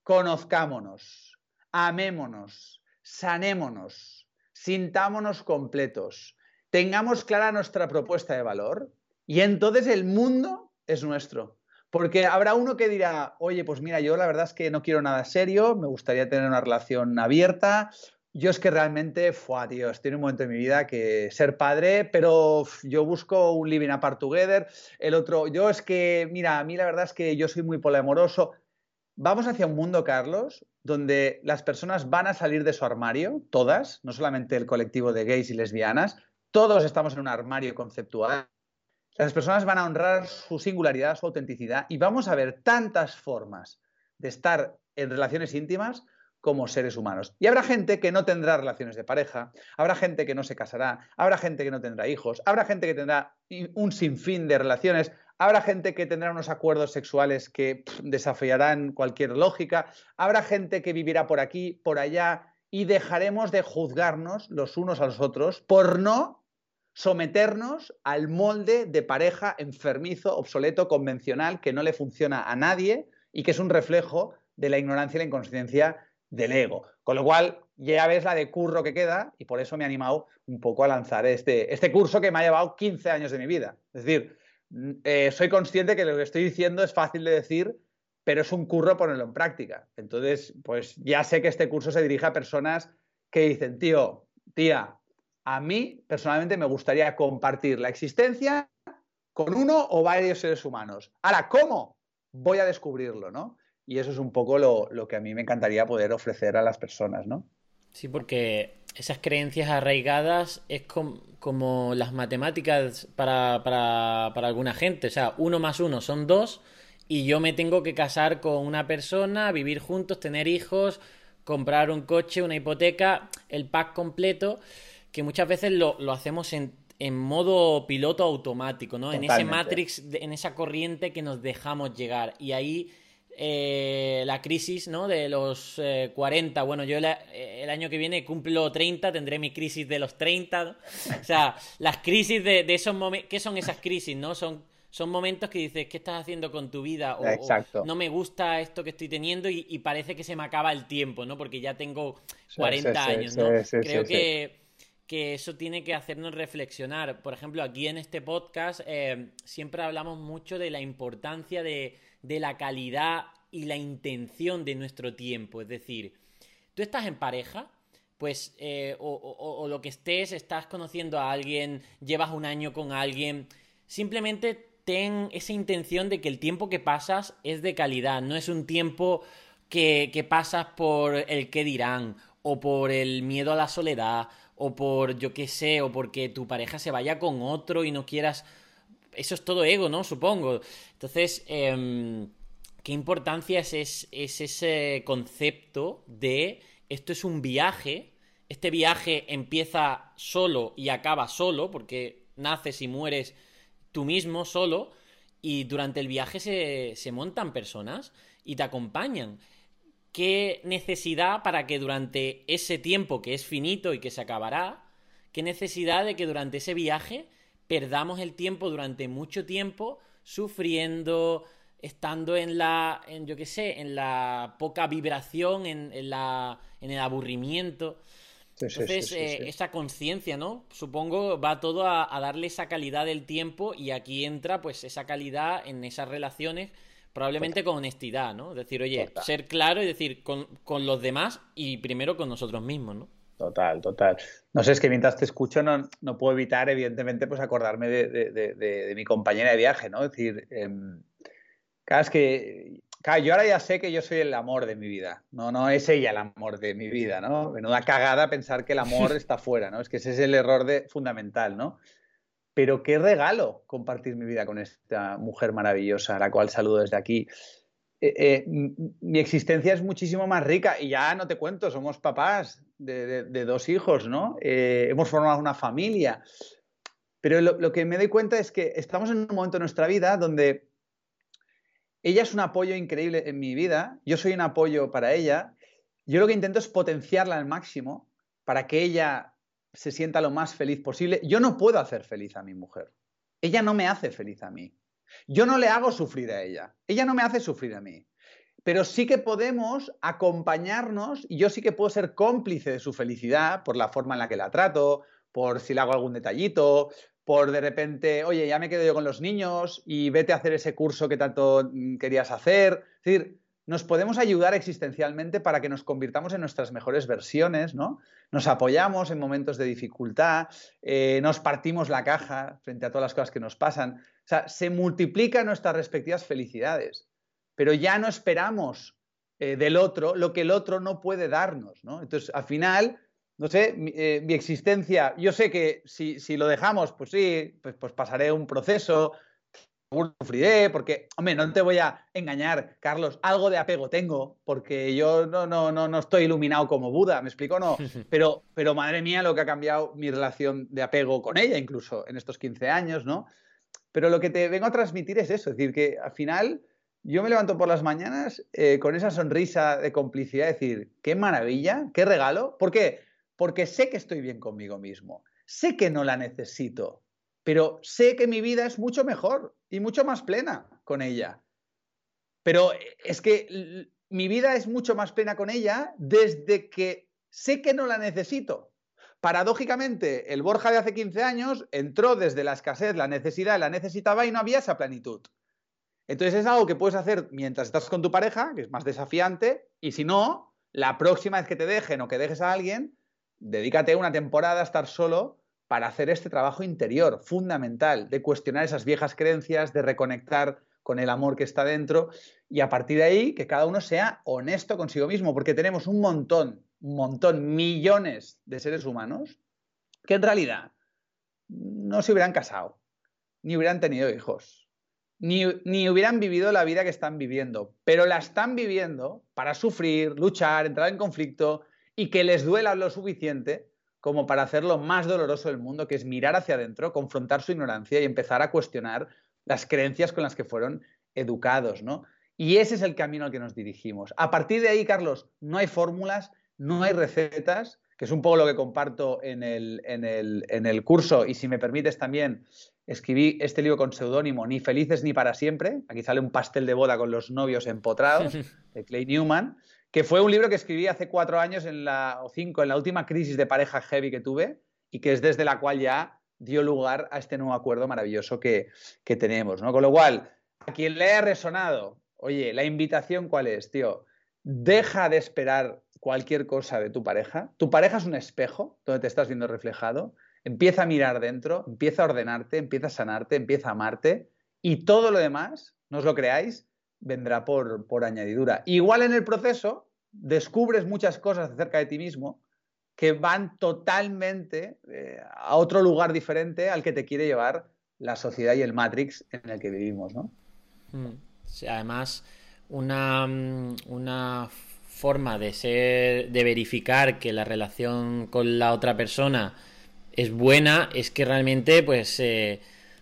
conozcámonos, amémonos, sanémonos, sintámonos completos, tengamos clara nuestra propuesta de valor y entonces el mundo es nuestro. Porque habrá uno que dirá, oye, pues mira, yo la verdad es que no quiero nada serio, me gustaría tener una relación abierta, yo es que realmente, fue, tío, estoy en un momento de mi vida que ser padre, pero yo busco un living apart together. El otro, yo es que, mira, a mí la verdad es que yo soy muy poliamoroso. Vamos hacia un mundo, Carlos, donde las personas van a salir de su armario, todas, no solamente el colectivo de gays y lesbianas, todos estamos en un armario conceptual. Las personas van a honrar su singularidad, su autenticidad y vamos a ver tantas formas de estar en relaciones íntimas como seres humanos. Y habrá gente que no tendrá relaciones de pareja, habrá gente que no se casará, habrá gente que no tendrá hijos, habrá gente que tendrá un sinfín de relaciones, habrá gente que tendrá unos acuerdos sexuales que desafiarán cualquier lógica, habrá gente que vivirá por aquí, por allá, y dejaremos de juzgarnos los unos a los otros por no someternos al molde de pareja enfermizo, obsoleto, convencional, que no le funciona a nadie y que es un reflejo de la ignorancia y la inconsciencia del ego. Con lo cual, ya ves la de curro que queda y por eso me he animado un poco a lanzar este, este curso que me ha llevado 15 años de mi vida. Es decir, mm, eh, soy consciente que lo que estoy diciendo es fácil de decir, pero es un curro ponerlo en práctica. Entonces, pues ya sé que este curso se dirige a personas que dicen, tío, tía, a mí personalmente me gustaría compartir la existencia con uno o varios seres humanos. Ahora, ¿cómo? Voy a descubrirlo, ¿no? Y eso es un poco lo, que a mí me encantaría poder ofrecer a las personas, ¿no?
Sí, porque esas creencias arraigadas es como las matemáticas para, para, para alguna gente. O sea, uno más uno son dos y yo me tengo que casar con una persona, vivir juntos, tener hijos, comprar un coche, una hipoteca, el pack completo, que muchas veces lo, hacemos en, en, modo piloto automático, ¿no? En ese matrix, en esa corriente que nos dejamos llegar. Y ahí eh, la crisis ¿no? de los 40. Eh, bueno, yo eh, el año que viene cumplo 30, tendré mi crisis de los 30. O sea, las crisis de, esos momentos. ¿Qué son esas crisis? no Son, son momentos que dices, ¿qué estás haciendo con tu vida? O, no me gusta esto que estoy teniendo y, parece que se me acaba el tiempo, ¿no? Porque ya tengo 40 años, ¿no? Creo que, que eso tiene que hacernos reflexionar. Por ejemplo, aquí en este podcast siempre hablamos mucho de la importancia de de la calidad y la intención de nuestro tiempo. Es decir, tú estás en pareja, pues, eh, o, lo que estés, estás conociendo a alguien, llevas un año con alguien, simplemente ten esa intención de que el tiempo que pasas es de calidad, no es un tiempo que, que pasas por el que dirán, o por el miedo a la soledad, o por yo qué sé, o porque tu pareja se vaya con otro y no quieras eso es todo ego, ¿no? Supongo. Entonces, em, ¿qué importancia es, ese concepto de esto es un viaje? Este viaje empieza solo y acaba solo, porque naces y mueres tú mismo solo, y durante el viaje se, se montan personas y te acompañan. ¿Qué necesidad para que durante ese tiempo que es finito y que se acabará, qué necesidad de que durante ese viaje perdamos el tiempo durante mucho tiempo sufriendo, estando en la, en, yo qué sé, en la poca vibración, en, la, en el aburrimiento. Entonces, eh, esa conciencia, ¿no? Supongo va todo a, darle esa calidad del tiempo y aquí entra pues esa calidad en esas relaciones, probablemente con honestidad, ¿no? Decir, oye, ser claro y decir con, los demás y primero con nosotros mismos, ¿no?
Total, total. No sé, es que mientras te escucho no, no puedo evitar, evidentemente, pues acordarme de, mi compañera de viaje, ¿no? Es decir, eh, cada vez que Claro, yo ahora ya sé que yo soy el amor de mi vida. No, no es ella el amor de mi vida, ¿no? Menuda cagada pensar que el amor está fuera, ¿no? Es que ese es el error de, fundamental, ¿no? Pero qué regalo compartir mi vida con esta mujer maravillosa, a la cual saludo desde aquí. Eh, eh, mi existencia es muchísimo más rica y ya no te cuento, somos papás de, dos hijos, ¿no? Eh, hemos formado una familia. Pero lo que me doy cuenta es que estamos en un momento de nuestra vida donde ella es un apoyo increíble en mi vida, yo soy un apoyo para ella. Yo lo que intento es potenciarla al máximo para que ella se sienta lo más feliz posible. Yo no puedo hacer feliz a mi mujer. Ella no me hace feliz a mí. Yo no le hago sufrir a ella. Ella no me hace sufrir a mí. Pero sí que podemos acompañarnos y yo sí que puedo ser cómplice de su felicidad por la forma en la que la trato, por si le hago algún detallito, por de repente, oye, ya me quedo yo con los niños y vete a hacer ese curso que tanto mm, querías hacer. Es decir, nos podemos ayudar existencialmente para que nos convirtamos en nuestras mejores versiones, ¿no? Nos apoyamos en momentos de dificultad, eh, nos partimos la caja frente a todas las cosas que nos pasan. O sea, se multiplican nuestras respectivas felicidades, pero ya no esperamos eh, del otro lo que el otro no puede darnos, ¿no? Entonces, al final, no sé, eh, mi, existencia, yo sé que si, lo dejamos, pues sí, pues, pues pasaré un proceso, sufriré, porque, hombre, no te voy a engañar, Carlos, algo de apego tengo, porque yo no, no, no, no estoy iluminado como Buda, ¿me explico? No, pero, pero madre mía lo que ha cambiado mi relación de apego con ella, incluso en estos 15 años, ¿no? Pero lo que te vengo a transmitir es eso, es decir, que al final yo me levanto por las mañanas eh, con esa sonrisa de complicidad, decir, qué maravilla, qué regalo, ¿por qué? porque sé que estoy bien conmigo mismo, sé que no la necesito, pero sé que mi vida es mucho mejor y mucho más plena con ella. Pero es que mi vida es mucho más plena con ella desde que sé que no la necesito. Paradójicamente, el Borja de hace 15 años entró desde la escasez, la necesidad, la necesitaba y no había esa plenitud. Entonces es algo que puedes hacer mientras estás con tu pareja, que es más desafiante, y si no, la próxima vez que te dejen o que dejes a alguien, dedícate una temporada a estar solo para hacer este trabajo interior fundamental, de cuestionar esas viejas creencias, de reconectar con el amor que está dentro y a partir de ahí que cada uno sea honesto consigo mismo, porque tenemos un montón, un montón, millones de seres humanos que en realidad no se hubieran casado, ni hubieran tenido hijos, ni, ni, hubieran vivido la vida que están viviendo, pero la están viviendo para sufrir, luchar, entrar en conflicto y que les duela lo suficiente como para hacer lo más doloroso del mundo, que es mirar hacia adentro, confrontar su ignorancia y empezar a cuestionar las creencias con las que fueron educados, ¿no? Y ese es el camino al que nos dirigimos. A partir de ahí, Carlos, no hay fórmulas, no hay recetas, que es un poco lo que comparto en el, en el, en el curso, y si me permites también, escribí este libro con seudónimo Ni felices ni para siempre. Aquí sale un pastel de boda con los novios empotrados, de Clay Newman que fue un libro que escribí hace cuatro años en la, o cinco, en la última crisis de pareja heavy que tuve y que es desde la cual ya dio lugar a este nuevo acuerdo maravilloso que, tenemos, ¿no? Con lo cual, a quien le haya resonado, oye, la invitación cuál es, tío, deja de esperar cualquier cosa de tu pareja. Tu pareja es un espejo donde te estás viendo reflejado. Empieza a mirar dentro, empieza a ordenarte, empieza a sanarte, empieza a amarte y todo lo demás, no os lo creáis, vendrá por, por añadidura. Igual en el proceso descubres muchas cosas acerca de ti mismo que van totalmente eh, a otro lugar diferente al que te quiere llevar la sociedad y el Matrix en el que vivimos, ¿no?
Mm. además, una, mm, una forma de ser, de verificar que la relación con la otra persona es buena, es que realmente, pues, eh,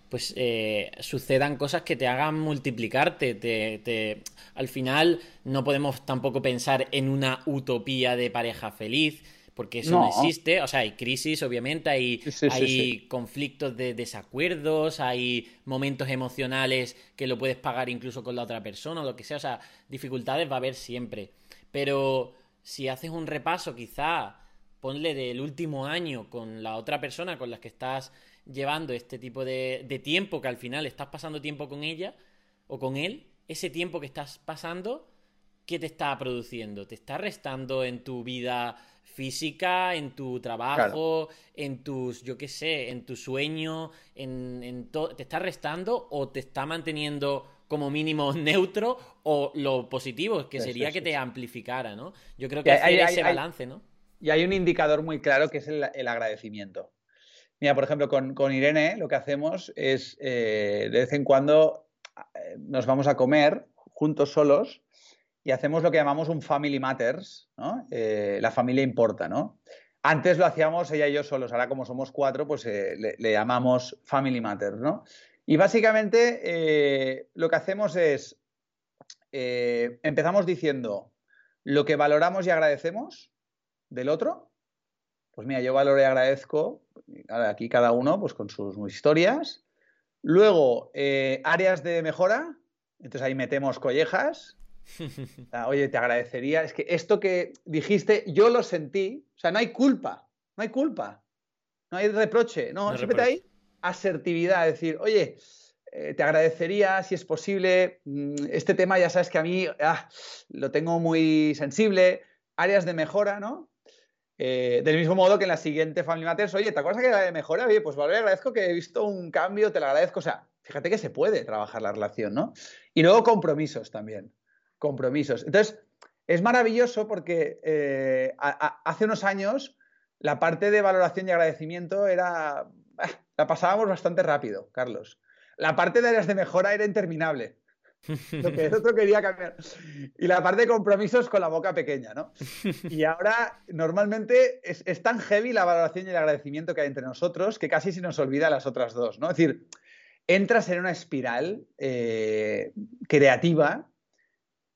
pues eh, sucedan cosas que te hagan multiplicarte. Te, Al final no podemos tampoco pensar en una utopía de pareja feliz, porque eso no, existe. O sea, hay crisis, obviamente, hay, hay conflictos de desacuerdos, hay momentos emocionales que lo puedes pagar incluso con la otra persona o lo que sea. O sea, dificultades va a haber siempre. Pero si haces un repaso, quizá ponle del último año con la otra persona con la que estás llevando este tipo de, de tiempo, que al final estás pasando tiempo con ella o con él, ese tiempo que estás pasando, ¿qué te está produciendo? ¿Te está restando en tu vida física, en tu trabajo, en tus, yo qué sé, en tu sueño, en, en ¿te está restando o te está manteniendo como mínimo neutro o lo positivo, que sería que te amplificara, ¿no? Yo creo que hay, ese balance, ¿no?
Y hay un indicador muy claro que es el, agradecimiento. Mira, por ejemplo, con, Irene lo que hacemos es eh, de vez en cuando eh, nos vamos a comer juntos solos y hacemos lo que llamamos un Family Matters, ¿no? Eh, la familia importa, ¿no? Antes lo hacíamos ella y yo solos, ahora como somos cuatro, pues eh, le, llamamos Family Matters, ¿no? Y básicamente eh, lo que hacemos es, empezamos diciendo lo que valoramos y agradecemos del otro. Pues mira, yo valoro y agradezco, aquí cada uno pues con sus historias. Luego, áreas de mejora, entonces ahí metemos collejas, Oye, te agradecería. Es que esto que dijiste, yo lo sentí. O sea, no hay culpa. No hay culpa. No hay reproche. No, siempre hay asertividad. Es decir, oye, eh, te agradecería, si es posible, mm, este tema ya sabes que a mí ah, lo tengo muy sensible. Áreas de mejora, ¿no? Eh, del mismo modo que en la siguiente Family Matters, oye, ¿te acuerdas que mejora? Oye, pues vale, agradezco que he visto un cambio, te lo agradezco. O sea, fíjate que se puede trabajar la relación, ¿no? Y luego compromisos también compromisos. Entonces, es maravilloso porque eh, hace unos años la parte de valoración y agradecimiento era... Ah, la pasábamos bastante rápido, Carlos. La parte de áreas de mejora era interminable. Lo que el otro quería cambiar. Y la parte de compromisos con la boca pequeña, ¿no? Y ahora, normalmente, es, tan heavy la valoración y el agradecimiento que hay entre nosotros que casi se nos olvida las otras dos, ¿no? Es decir, entras en una espiral eh, creativa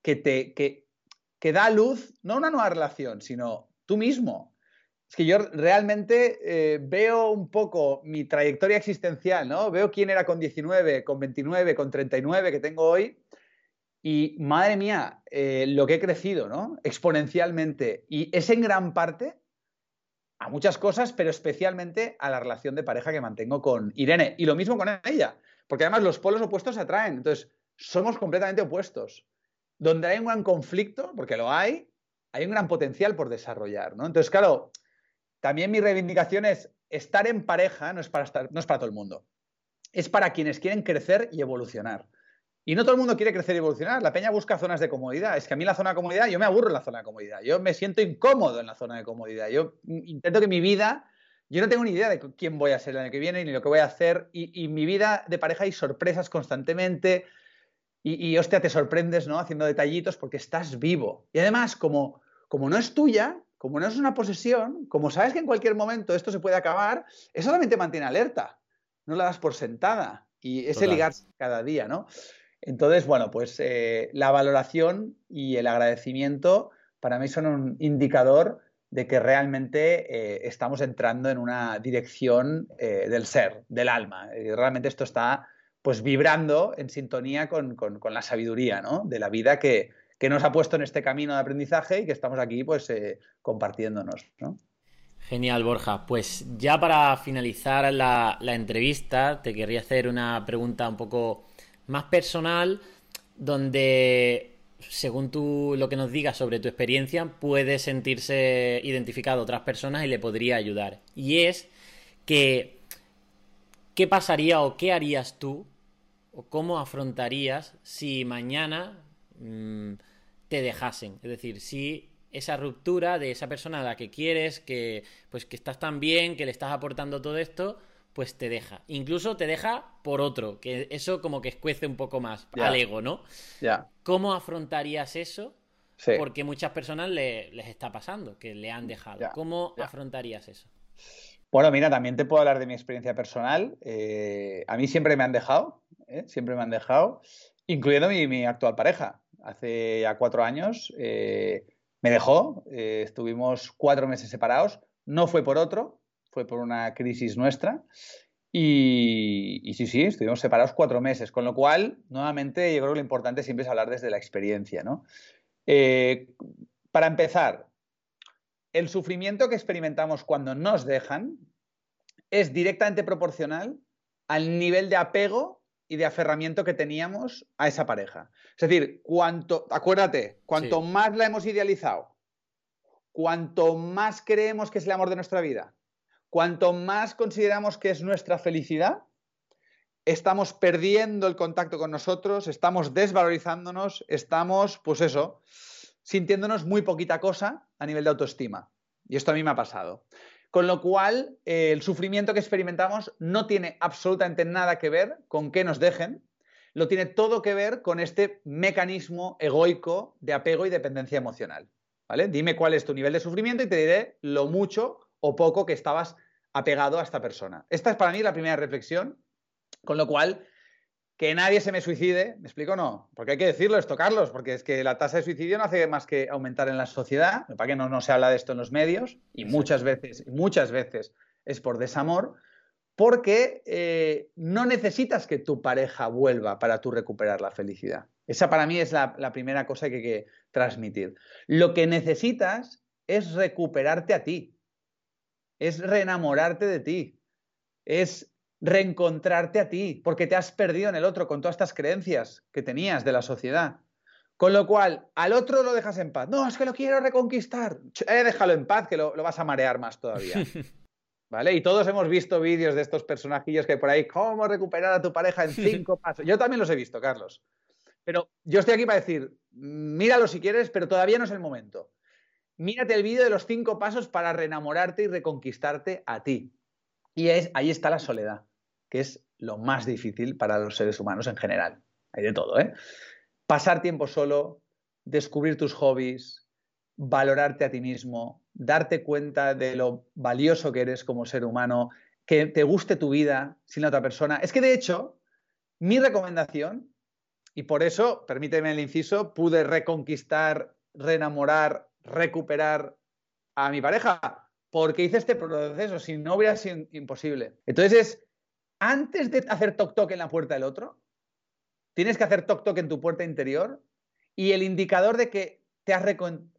que te que, da luz, no una nueva relación, sino tú mismo. Es que yo realmente eh, veo un poco mi trayectoria existencial, ¿no? Veo quién era con 19, con 29, con 39 que tengo hoy. Y madre mía, eh, lo que he crecido, ¿no? Exponencialmente. Y es en gran parte a muchas cosas, pero especialmente a la relación de pareja que mantengo con Irene. Y lo mismo con ella, porque además los polos opuestos se atraen. Entonces, somos completamente opuestos donde hay un gran conflicto, porque lo hay, hay un gran potencial por desarrollar, ¿no? Entonces, claro, también mi reivindicación es estar en pareja no es para, no es para todo el mundo. Es para quienes quieren crecer y evolucionar. Y no todo el mundo quiere crecer y evolucionar. La peña busca zonas de comodidad. Es que a mí la zona de comodidad, yo me aburro en la zona de comodidad. Yo me siento incómodo en la zona de comodidad. Yo intento que mi vida, yo no tengo ni idea de quién voy a ser el año que viene ni lo que voy a hacer. Y, y mi vida de pareja hay sorpresas constantemente. Y, hostia, te sorprendes, ¿no? Haciendo detallitos porque estás vivo. Y además, como, como no es tuya, como no es una posesión, como sabes que en cualquier momento esto se puede acabar, eso también te mantiene alerta. No la das por sentada. Y ese ligar cada día, ¿no? Entonces, bueno, pues eh, la valoración y el agradecimiento para mí son un indicador de que realmente eh, estamos entrando en una dirección eh, del ser, del alma. Y realmente esto está pues vibrando en sintonía con, la sabiduría ¿no? de la vida que, nos ha puesto en este camino de aprendizaje y que estamos aquí pues eh, compartiéndonos.
Genial, Borja. Pues ya para finalizar la, entrevista, te querría hacer una pregunta un poco más personal, donde, según tú lo que nos digas sobre tu experiencia, puede sentirse identificado otras personas y le podría ayudar. Y es que ¿qué pasaría o qué harías tú o cómo afrontarías si mañana mm, te dejasen? Es decir, si esa ruptura de esa persona a la que quieres, que pues que estás tan bien, que le estás aportando todo esto, pues te deja. Incluso te deja por otro, que eso como que escuece un poco más al ego, ¿no?
Ya.
¿Cómo afrontarías eso? Porque muchas personas les está pasando, que le han dejado. ¿Cómo afrontarías eso?
Bueno, mira, también te puedo hablar de mi experiencia personal. Eh, a mí siempre me han dejado, ¿eh? siempre me han dejado, incluyendo mi, actual pareja. Hace ya cuatro años eh, me dejó, estuvimos cuatro meses separados, no fue por otro, fue por una crisis nuestra. Y, sí, sí, estuvimos separados cuatro meses, con lo cual, nuevamente, yo creo que lo importante siempre es hablar desde la experiencia, ¿no? para empezar, el sufrimiento que experimentamos cuando nos dejan es directamente proporcional al nivel de apego y de aferramiento que teníamos a esa pareja. Es decir, cuanto, acuérdate, cuanto más la hemos idealizado, cuanto más creemos que es el amor de nuestra vida, cuanto más consideramos que es nuestra felicidad, estamos perdiendo el contacto con nosotros, estamos desvalorizándonos, estamos, pues eso, sintiéndonos muy poquita cosa a nivel de autoestima. Y esto a mí me ha pasado. Con lo cual, eh, el sufrimiento que experimentamos no tiene absolutamente nada que ver con que nos dejen, lo tiene todo que ver con este mecanismo egoico de apego y dependencia emocional. ¿Vale? Dime cuál es tu nivel de sufrimiento y te diré lo mucho o poco que estabas apegado a esta persona. Esta es para mí la primera reflexión, con lo cual que nadie se me suicide, ¿me explico no? Porque hay que decirlo esto, Carlos, porque es que la tasa de suicidio no hace más que aumentar en la sociedad, para que no, no se habla de esto en los medios, y muchas veces, muchas veces es por desamor, porque eh, no necesitas que tu pareja vuelva para tú recuperar la felicidad. Esa para mí es la, la primera cosa que hay que transmitir. Lo que necesitas es recuperarte a ti, es reenamorarte de ti, es reencontrarte a ti, porque te has perdido en el otro con todas estas creencias que tenías de la sociedad. Con lo cual, al otro lo dejas en paz. No, es que lo quiero reconquistar. Eh, déjalo en paz, que lo, lo vas a marear más todavía. ¿Vale? Y todos hemos visto vídeos de estos personajillos que hay por ahí, cómo recuperar a tu pareja en cinco pasos. Yo también los he visto, Carlos. Pero yo estoy aquí para decir, míralo si quieres, pero todavía no es el momento. Mírate el vídeo de los cinco pasos para reenamorarte y reconquistarte a ti. Y es, ahí está la soledad que es lo más difícil para los seres humanos en general. Hay de todo, ¿eh? Pasar tiempo solo, descubrir tus hobbies, valorarte a ti mismo, darte cuenta de lo valioso que eres como ser humano, que te guste tu vida sin la otra persona. Es que de hecho, mi recomendación, y por eso, permíteme el inciso, pude reconquistar, reenamorar, recuperar a mi pareja, porque hice este proceso, si no hubiera sido imposible. Entonces es antes de hacer toc toc en la puerta del otro, tienes que hacer toc toc en tu puerta interior y el indicador de que te has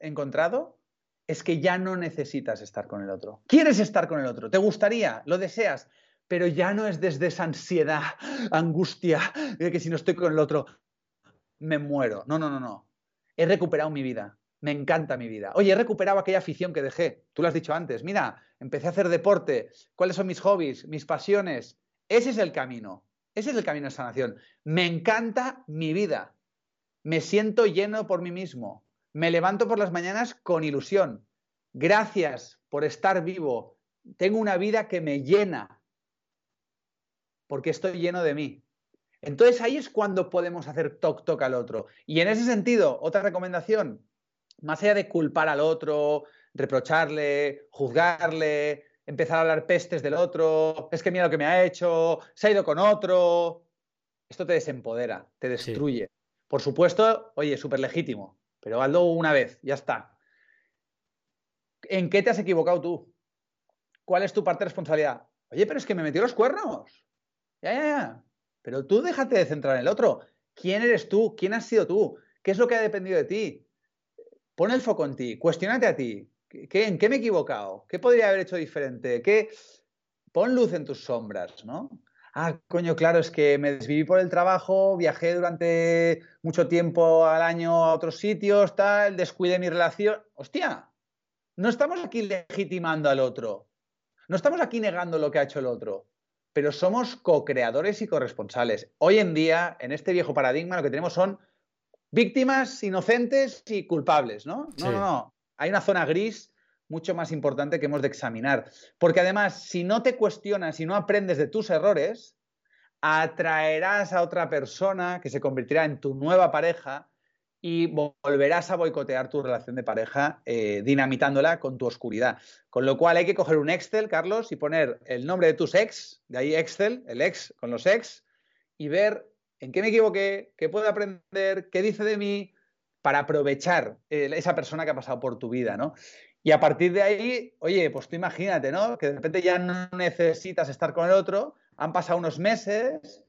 encontrado es que ya no necesitas estar con el otro. Quieres estar con el otro, te gustaría, lo deseas, pero ya no es desde esa ansiedad, angustia de que si no estoy con el otro, me muero. No, no, no, no. He recuperado mi vida. Me encanta mi vida. Oye, he recuperado aquella afición que dejé. Tú lo has dicho antes. Mira, empecé a hacer deporte. ¿Cuáles son mis hobbies, mis pasiones? Ese es el camino. Ese es el camino de sanación. Me encanta mi vida. Me siento lleno por mí mismo. Me levanto por las mañanas con ilusión. Gracias por estar vivo. Tengo una vida que me llena porque estoy lleno de mí. Entonces ahí es cuando podemos hacer toc toc al otro. Y en ese sentido, otra recomendación, más allá de culpar al otro, reprocharle, juzgarle, empezar a hablar pestes del otro, es que mira lo que me ha hecho, se ha ido con otro. Esto te desempodera, te destruye. Por supuesto, oye, súper legítimo, pero hazlo una vez, ya está. ¿En qué te has equivocado tú? ¿Cuál es tu parte de responsabilidad? Oye, pero es que me metió los cuernos. Ya, ya, ya. Pero tú déjate de centrar en el otro. ¿Quién eres tú? ¿Quién has sido tú? ¿Qué es lo que ha dependido de ti? Pon el foco en ti, cuestionate a ti. ¿En qué me he equivocado? ¿Qué podría haber hecho diferente? ¿Qué... Pon luz en tus sombras, ¿no? Ah, coño, claro, es que me desviví por el trabajo, viajé durante mucho tiempo al año a otros sitios, tal, descuidé mi relación. Hostia, no estamos aquí legitimando al otro, no estamos aquí negando lo que ha hecho el otro, pero somos co-creadores y corresponsales. Hoy en día, en este viejo paradigma, lo que tenemos son víctimas inocentes y culpables, ¿no? No, no, no hay una zona gris mucho más importante que hemos de examinar. Porque además, si no te cuestionas y no aprendes de tus errores, atraerás a otra persona que se convertirá en tu nueva pareja y volverás a boicotear tu relación de pareja eh, dinamitándola con tu oscuridad. Con lo cual hay que coger un Excel, Carlos, y poner el nombre de tus ex, de ahí Excel, el ex con los ex, y ver en qué me equivoqué, qué puedo aprender, qué dice de mí, para aprovechar eh, esa persona que ha pasado por tu vida, ¿no? Y a partir de ahí, oye, pues tú imagínate, ¿no? Que de repente ya no necesitas estar con el otro, han pasado unos meses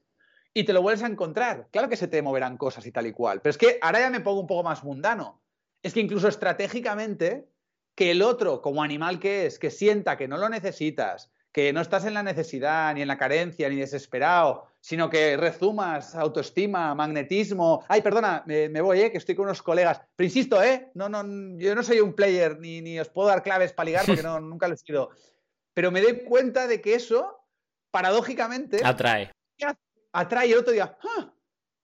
y te lo vuelves a encontrar. Claro que se te moverán cosas y tal y cual, pero es que ahora ya me pongo un poco más mundano. Es que incluso estratégicamente que el otro, como animal que es, que sienta que no lo necesitas, que no estás en la necesidad, ni en la carencia, ni desesperado, sino que rezumas autoestima, magnetismo. Ay, perdona, me, voy, ¿eh? que estoy con unos colegas. Pero insisto, ¿eh? No, no, yo no soy un player, ni, ni os puedo dar claves para ligar, porque no, nunca lo he sido. Pero me doy cuenta de que eso, paradójicamente,
atrae.
Atrae el otro día, ¡ah!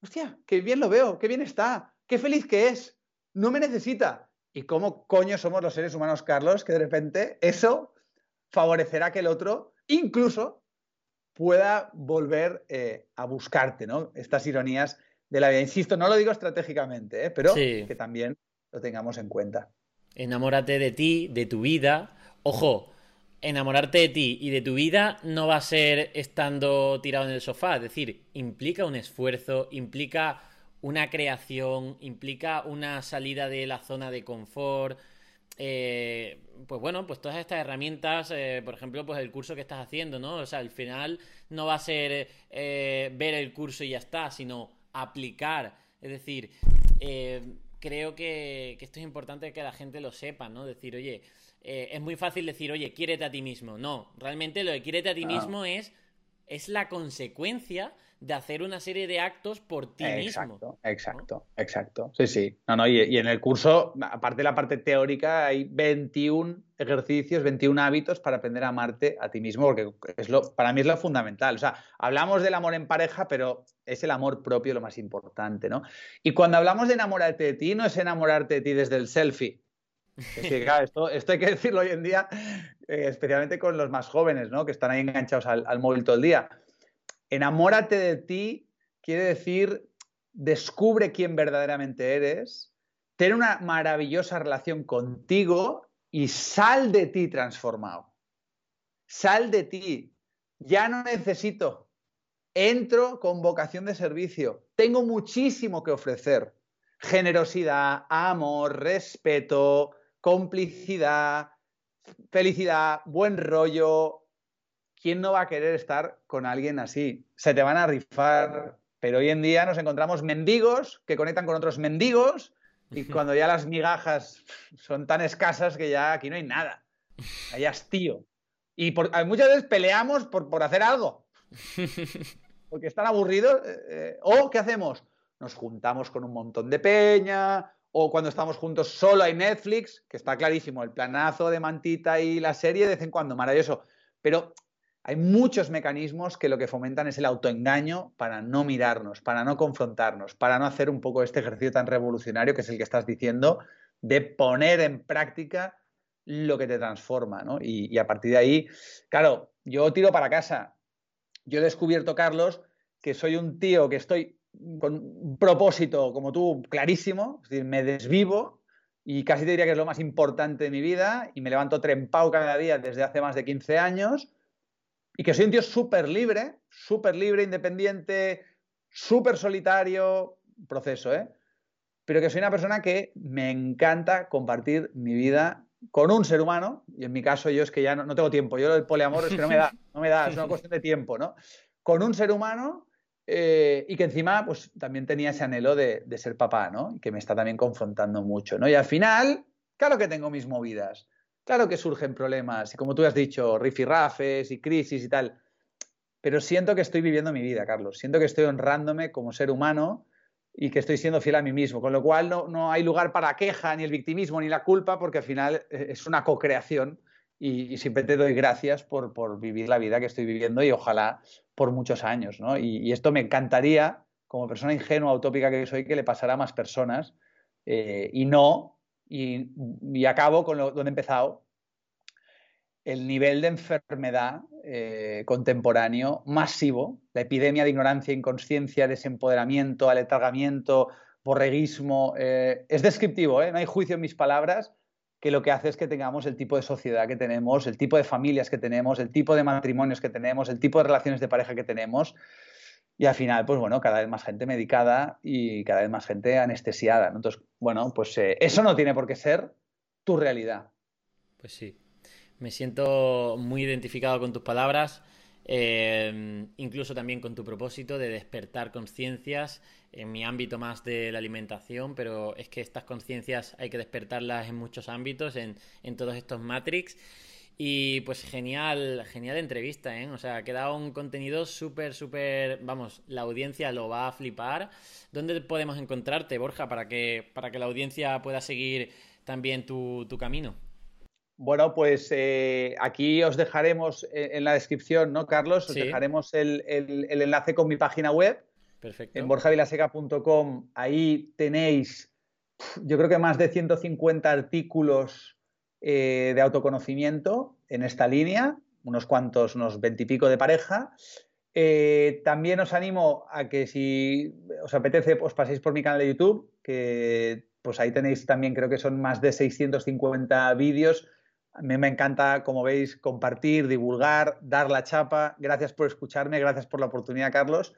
Hostia, qué bien lo veo, qué bien está, qué feliz que es. No me necesita. ¿Y cómo coño somos los seres humanos, Carlos, que de repente eso favorecerá que el otro incluso pueda volver eh, a buscarte, ¿no? Estas ironías de la vida. Insisto, no lo digo estratégicamente, ¿eh? pero que también lo tengamos en cuenta.
Enamórate de ti, de tu vida. Ojo, enamorarte de ti y de tu vida no va a ser estando tirado en el sofá. Es decir, implica un esfuerzo, implica una creación, implica una salida de la zona de confort. Eh, pues bueno, pues todas estas herramientas, eh, por ejemplo, pues el curso que estás haciendo, ¿no? O sea, al final no va a ser eh, ver el curso y ya está, sino aplicar. Es decir, creo que, que, esto es importante que la gente lo sepa, ¿no? Decir, oye, es muy fácil decir, oye, quiérete a ti mismo. No, realmente lo de quiérete a ti mismo es, es la consecuencia de hacer una serie de actos por ti
mismo. Exacto, exacto. Sí, sí. No, no, y, en el curso, aparte de la parte teórica, hay 21 ejercicios, 21 hábitos para aprender a amarte a ti mismo, porque es lo, para mí es lo fundamental. O sea, hablamos del amor en pareja, pero es el amor propio lo más importante, ¿no? Y cuando hablamos de enamorarte de ti, no es enamorarte de ti desde el selfie. Sí, claro, esto, esto hay que decirlo hoy en día, eh, especialmente con los más jóvenes, ¿no? Que están ahí enganchados al, al móvil todo el día enamórate de ti quiere decir descubre quién verdaderamente eres, ten una maravillosa relación contigo y sal de ti transformado. Sal de ti. Ya no necesito. Entro con vocación de servicio. Tengo muchísimo que ofrecer. Generosidad, amor, respeto, complicidad, felicidad, buen rollo, ¿quién no va a querer estar con alguien así? Se te van a rifar, pero hoy en día nos encontramos mendigos que conectan con otros mendigos y cuando ya las migajas son tan escasas que ya aquí no hay nada. Hay hastío. Y muchas veces peleamos por, hacer algo. Porque están aburridos. Eh, eh, o, ¿qué hacemos? Nos juntamos con un montón de peña. O cuando estamos juntos solo hay Netflix, que está clarísimo, el planazo de Mantita y la serie de vez en cuando, maravilloso. Pero hay muchos mecanismos que lo que fomentan es el autoengaño para no mirarnos, para no confrontarnos, para no hacer un poco este ejercicio tan revolucionario que es el que estás diciendo, de poner en práctica lo que te transforma, ¿no? Y, a partir de ahí, claro, yo tiro para casa. Yo he descubierto, Carlos, que soy un tío que estoy con un propósito, como tú, clarísimo, es decir, me desvivo y casi te diría que es lo más importante de mi vida y me levanto trempao cada día desde hace más de 15 años y que soy un tío súper libre, súper libre, independiente, súper solitario, proceso, ¿eh? Pero que soy una persona que me encanta compartir mi vida con un ser humano, y en mi caso yo es que ya no, tengo tiempo, yo el poliamor es que no me da, no me da, es una cuestión de tiempo, ¿no? Con un ser humano eh, y que encima pues también tenía ese anhelo de, de, ser papá, ¿no? Y que me está también confrontando mucho, ¿no? Y al final, claro que tengo mis movidas, Claro que surgen problemas, y como tú has dicho, rifirrafes y crisis y tal, pero siento que estoy viviendo mi vida, Carlos. Siento que estoy honrándome como ser humano y que estoy siendo fiel a mí mismo, con lo cual no, hay lugar para queja, ni el victimismo, ni la culpa, porque al final eh, es una co-creación y, siempre te doy gracias por, vivir la vida que estoy viviendo y ojalá por muchos años. ¿no? Y, esto me encantaría, como persona ingenua, utópica que soy, que le pasara a más personas eh, y no y, acabo con lo, donde he empezado. El nivel de enfermedad eh, contemporáneo masivo, la epidemia de ignorancia, inconsciencia, desempoderamiento, aletargamiento, borreguismo, eh, es descriptivo, ¿eh? no hay juicio en mis palabras, que lo que hace es que tengamos el tipo de sociedad que tenemos, el tipo de familias que tenemos, el tipo de matrimonios que tenemos, el tipo de relaciones de pareja que tenemos. Y al final, pues bueno, cada vez más gente medicada y cada vez más gente anestesiada. Entonces, bueno, pues eh, eso no tiene por qué ser tu realidad.
Pues sí. Me siento muy identificado con tus palabras, eh, incluso también con tu propósito de despertar conciencias en mi ámbito más de la alimentación, pero es que estas conciencias hay que despertarlas en muchos ámbitos, en, en todos estos Matrix. Y pues genial, genial entrevista, ¿eh? O sea, ha quedado un contenido súper, súper, vamos, la audiencia lo va a flipar. ¿Dónde podemos encontrarte, Borja, para que, para que la audiencia pueda seguir también tu, camino?
Bueno, pues eh, aquí os dejaremos eh, en la descripción, ¿no, Carlos? Os dejaremos el, enlace con mi página web. Perfecto. En borjavilaseca.com. Ahí tenéis, yo creo que más de 150 artículos eh, de autoconocimiento en esta línea, unos cuantos, unos veintipico de pareja. Eh, también os animo a que si os apetece, os paséis por mi canal de YouTube, que pues ahí tenéis también, creo que son más de 650 vídeos. A mí me encanta, como veis, compartir, divulgar, dar la chapa. Gracias por escucharme, gracias por la oportunidad, Carlos.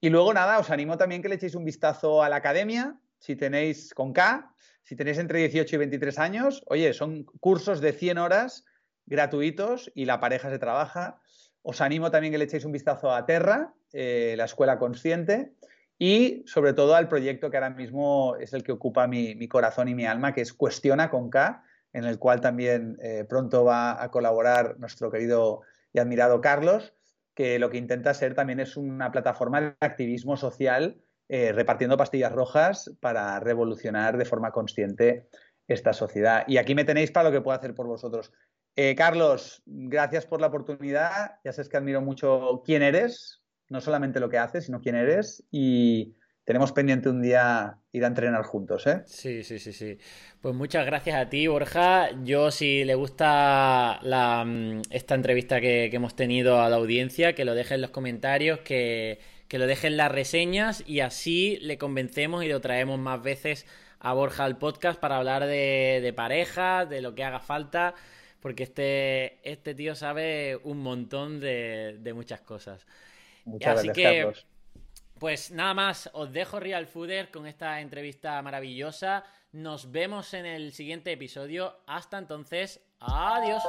Y luego, nada, os animo también que le echéis un vistazo a la academia, si tenéis con K, si tenéis entre 18 y 23 años, oye, son cursos de 100 horas gratuitos y la pareja se trabaja. Os animo también que le echéis un vistazo a Terra, eh, la escuela consciente, y sobre todo al proyecto que ahora mismo es el que ocupa mi, corazón y mi alma, que es Cuestiona con K, en el cual también eh, pronto va a colaborar nuestro querido y admirado Carlos, que lo que intenta ser también es una plataforma de activismo social eh, repartiendo pastillas rojas para revolucionar de forma consciente esta sociedad. Y aquí me tenéis para lo que puedo hacer por vosotros. Eh, Carlos, gracias por la oportunidad. Ya sabes que admiro mucho quién eres, no solamente lo que haces, sino quién eres. Y tenemos pendiente un día ir a entrenar juntos, ¿eh?
Sí, sí, sí, sí. Pues muchas gracias a ti, Borja. Yo, si le gusta mm, esta entrevista que, hemos tenido a la audiencia, que lo deje en los comentarios, que que lo dejen las reseñas y así le convencemos y lo traemos más veces a Borja al podcast para hablar de, de parejas, de lo que haga falta, porque este, este tío sabe un montón de, muchas cosas.
Muchas así que,
pues nada más, os dejo Real Fooder con esta entrevista maravillosa. Nos vemos en el siguiente episodio. Hasta entonces, adiós.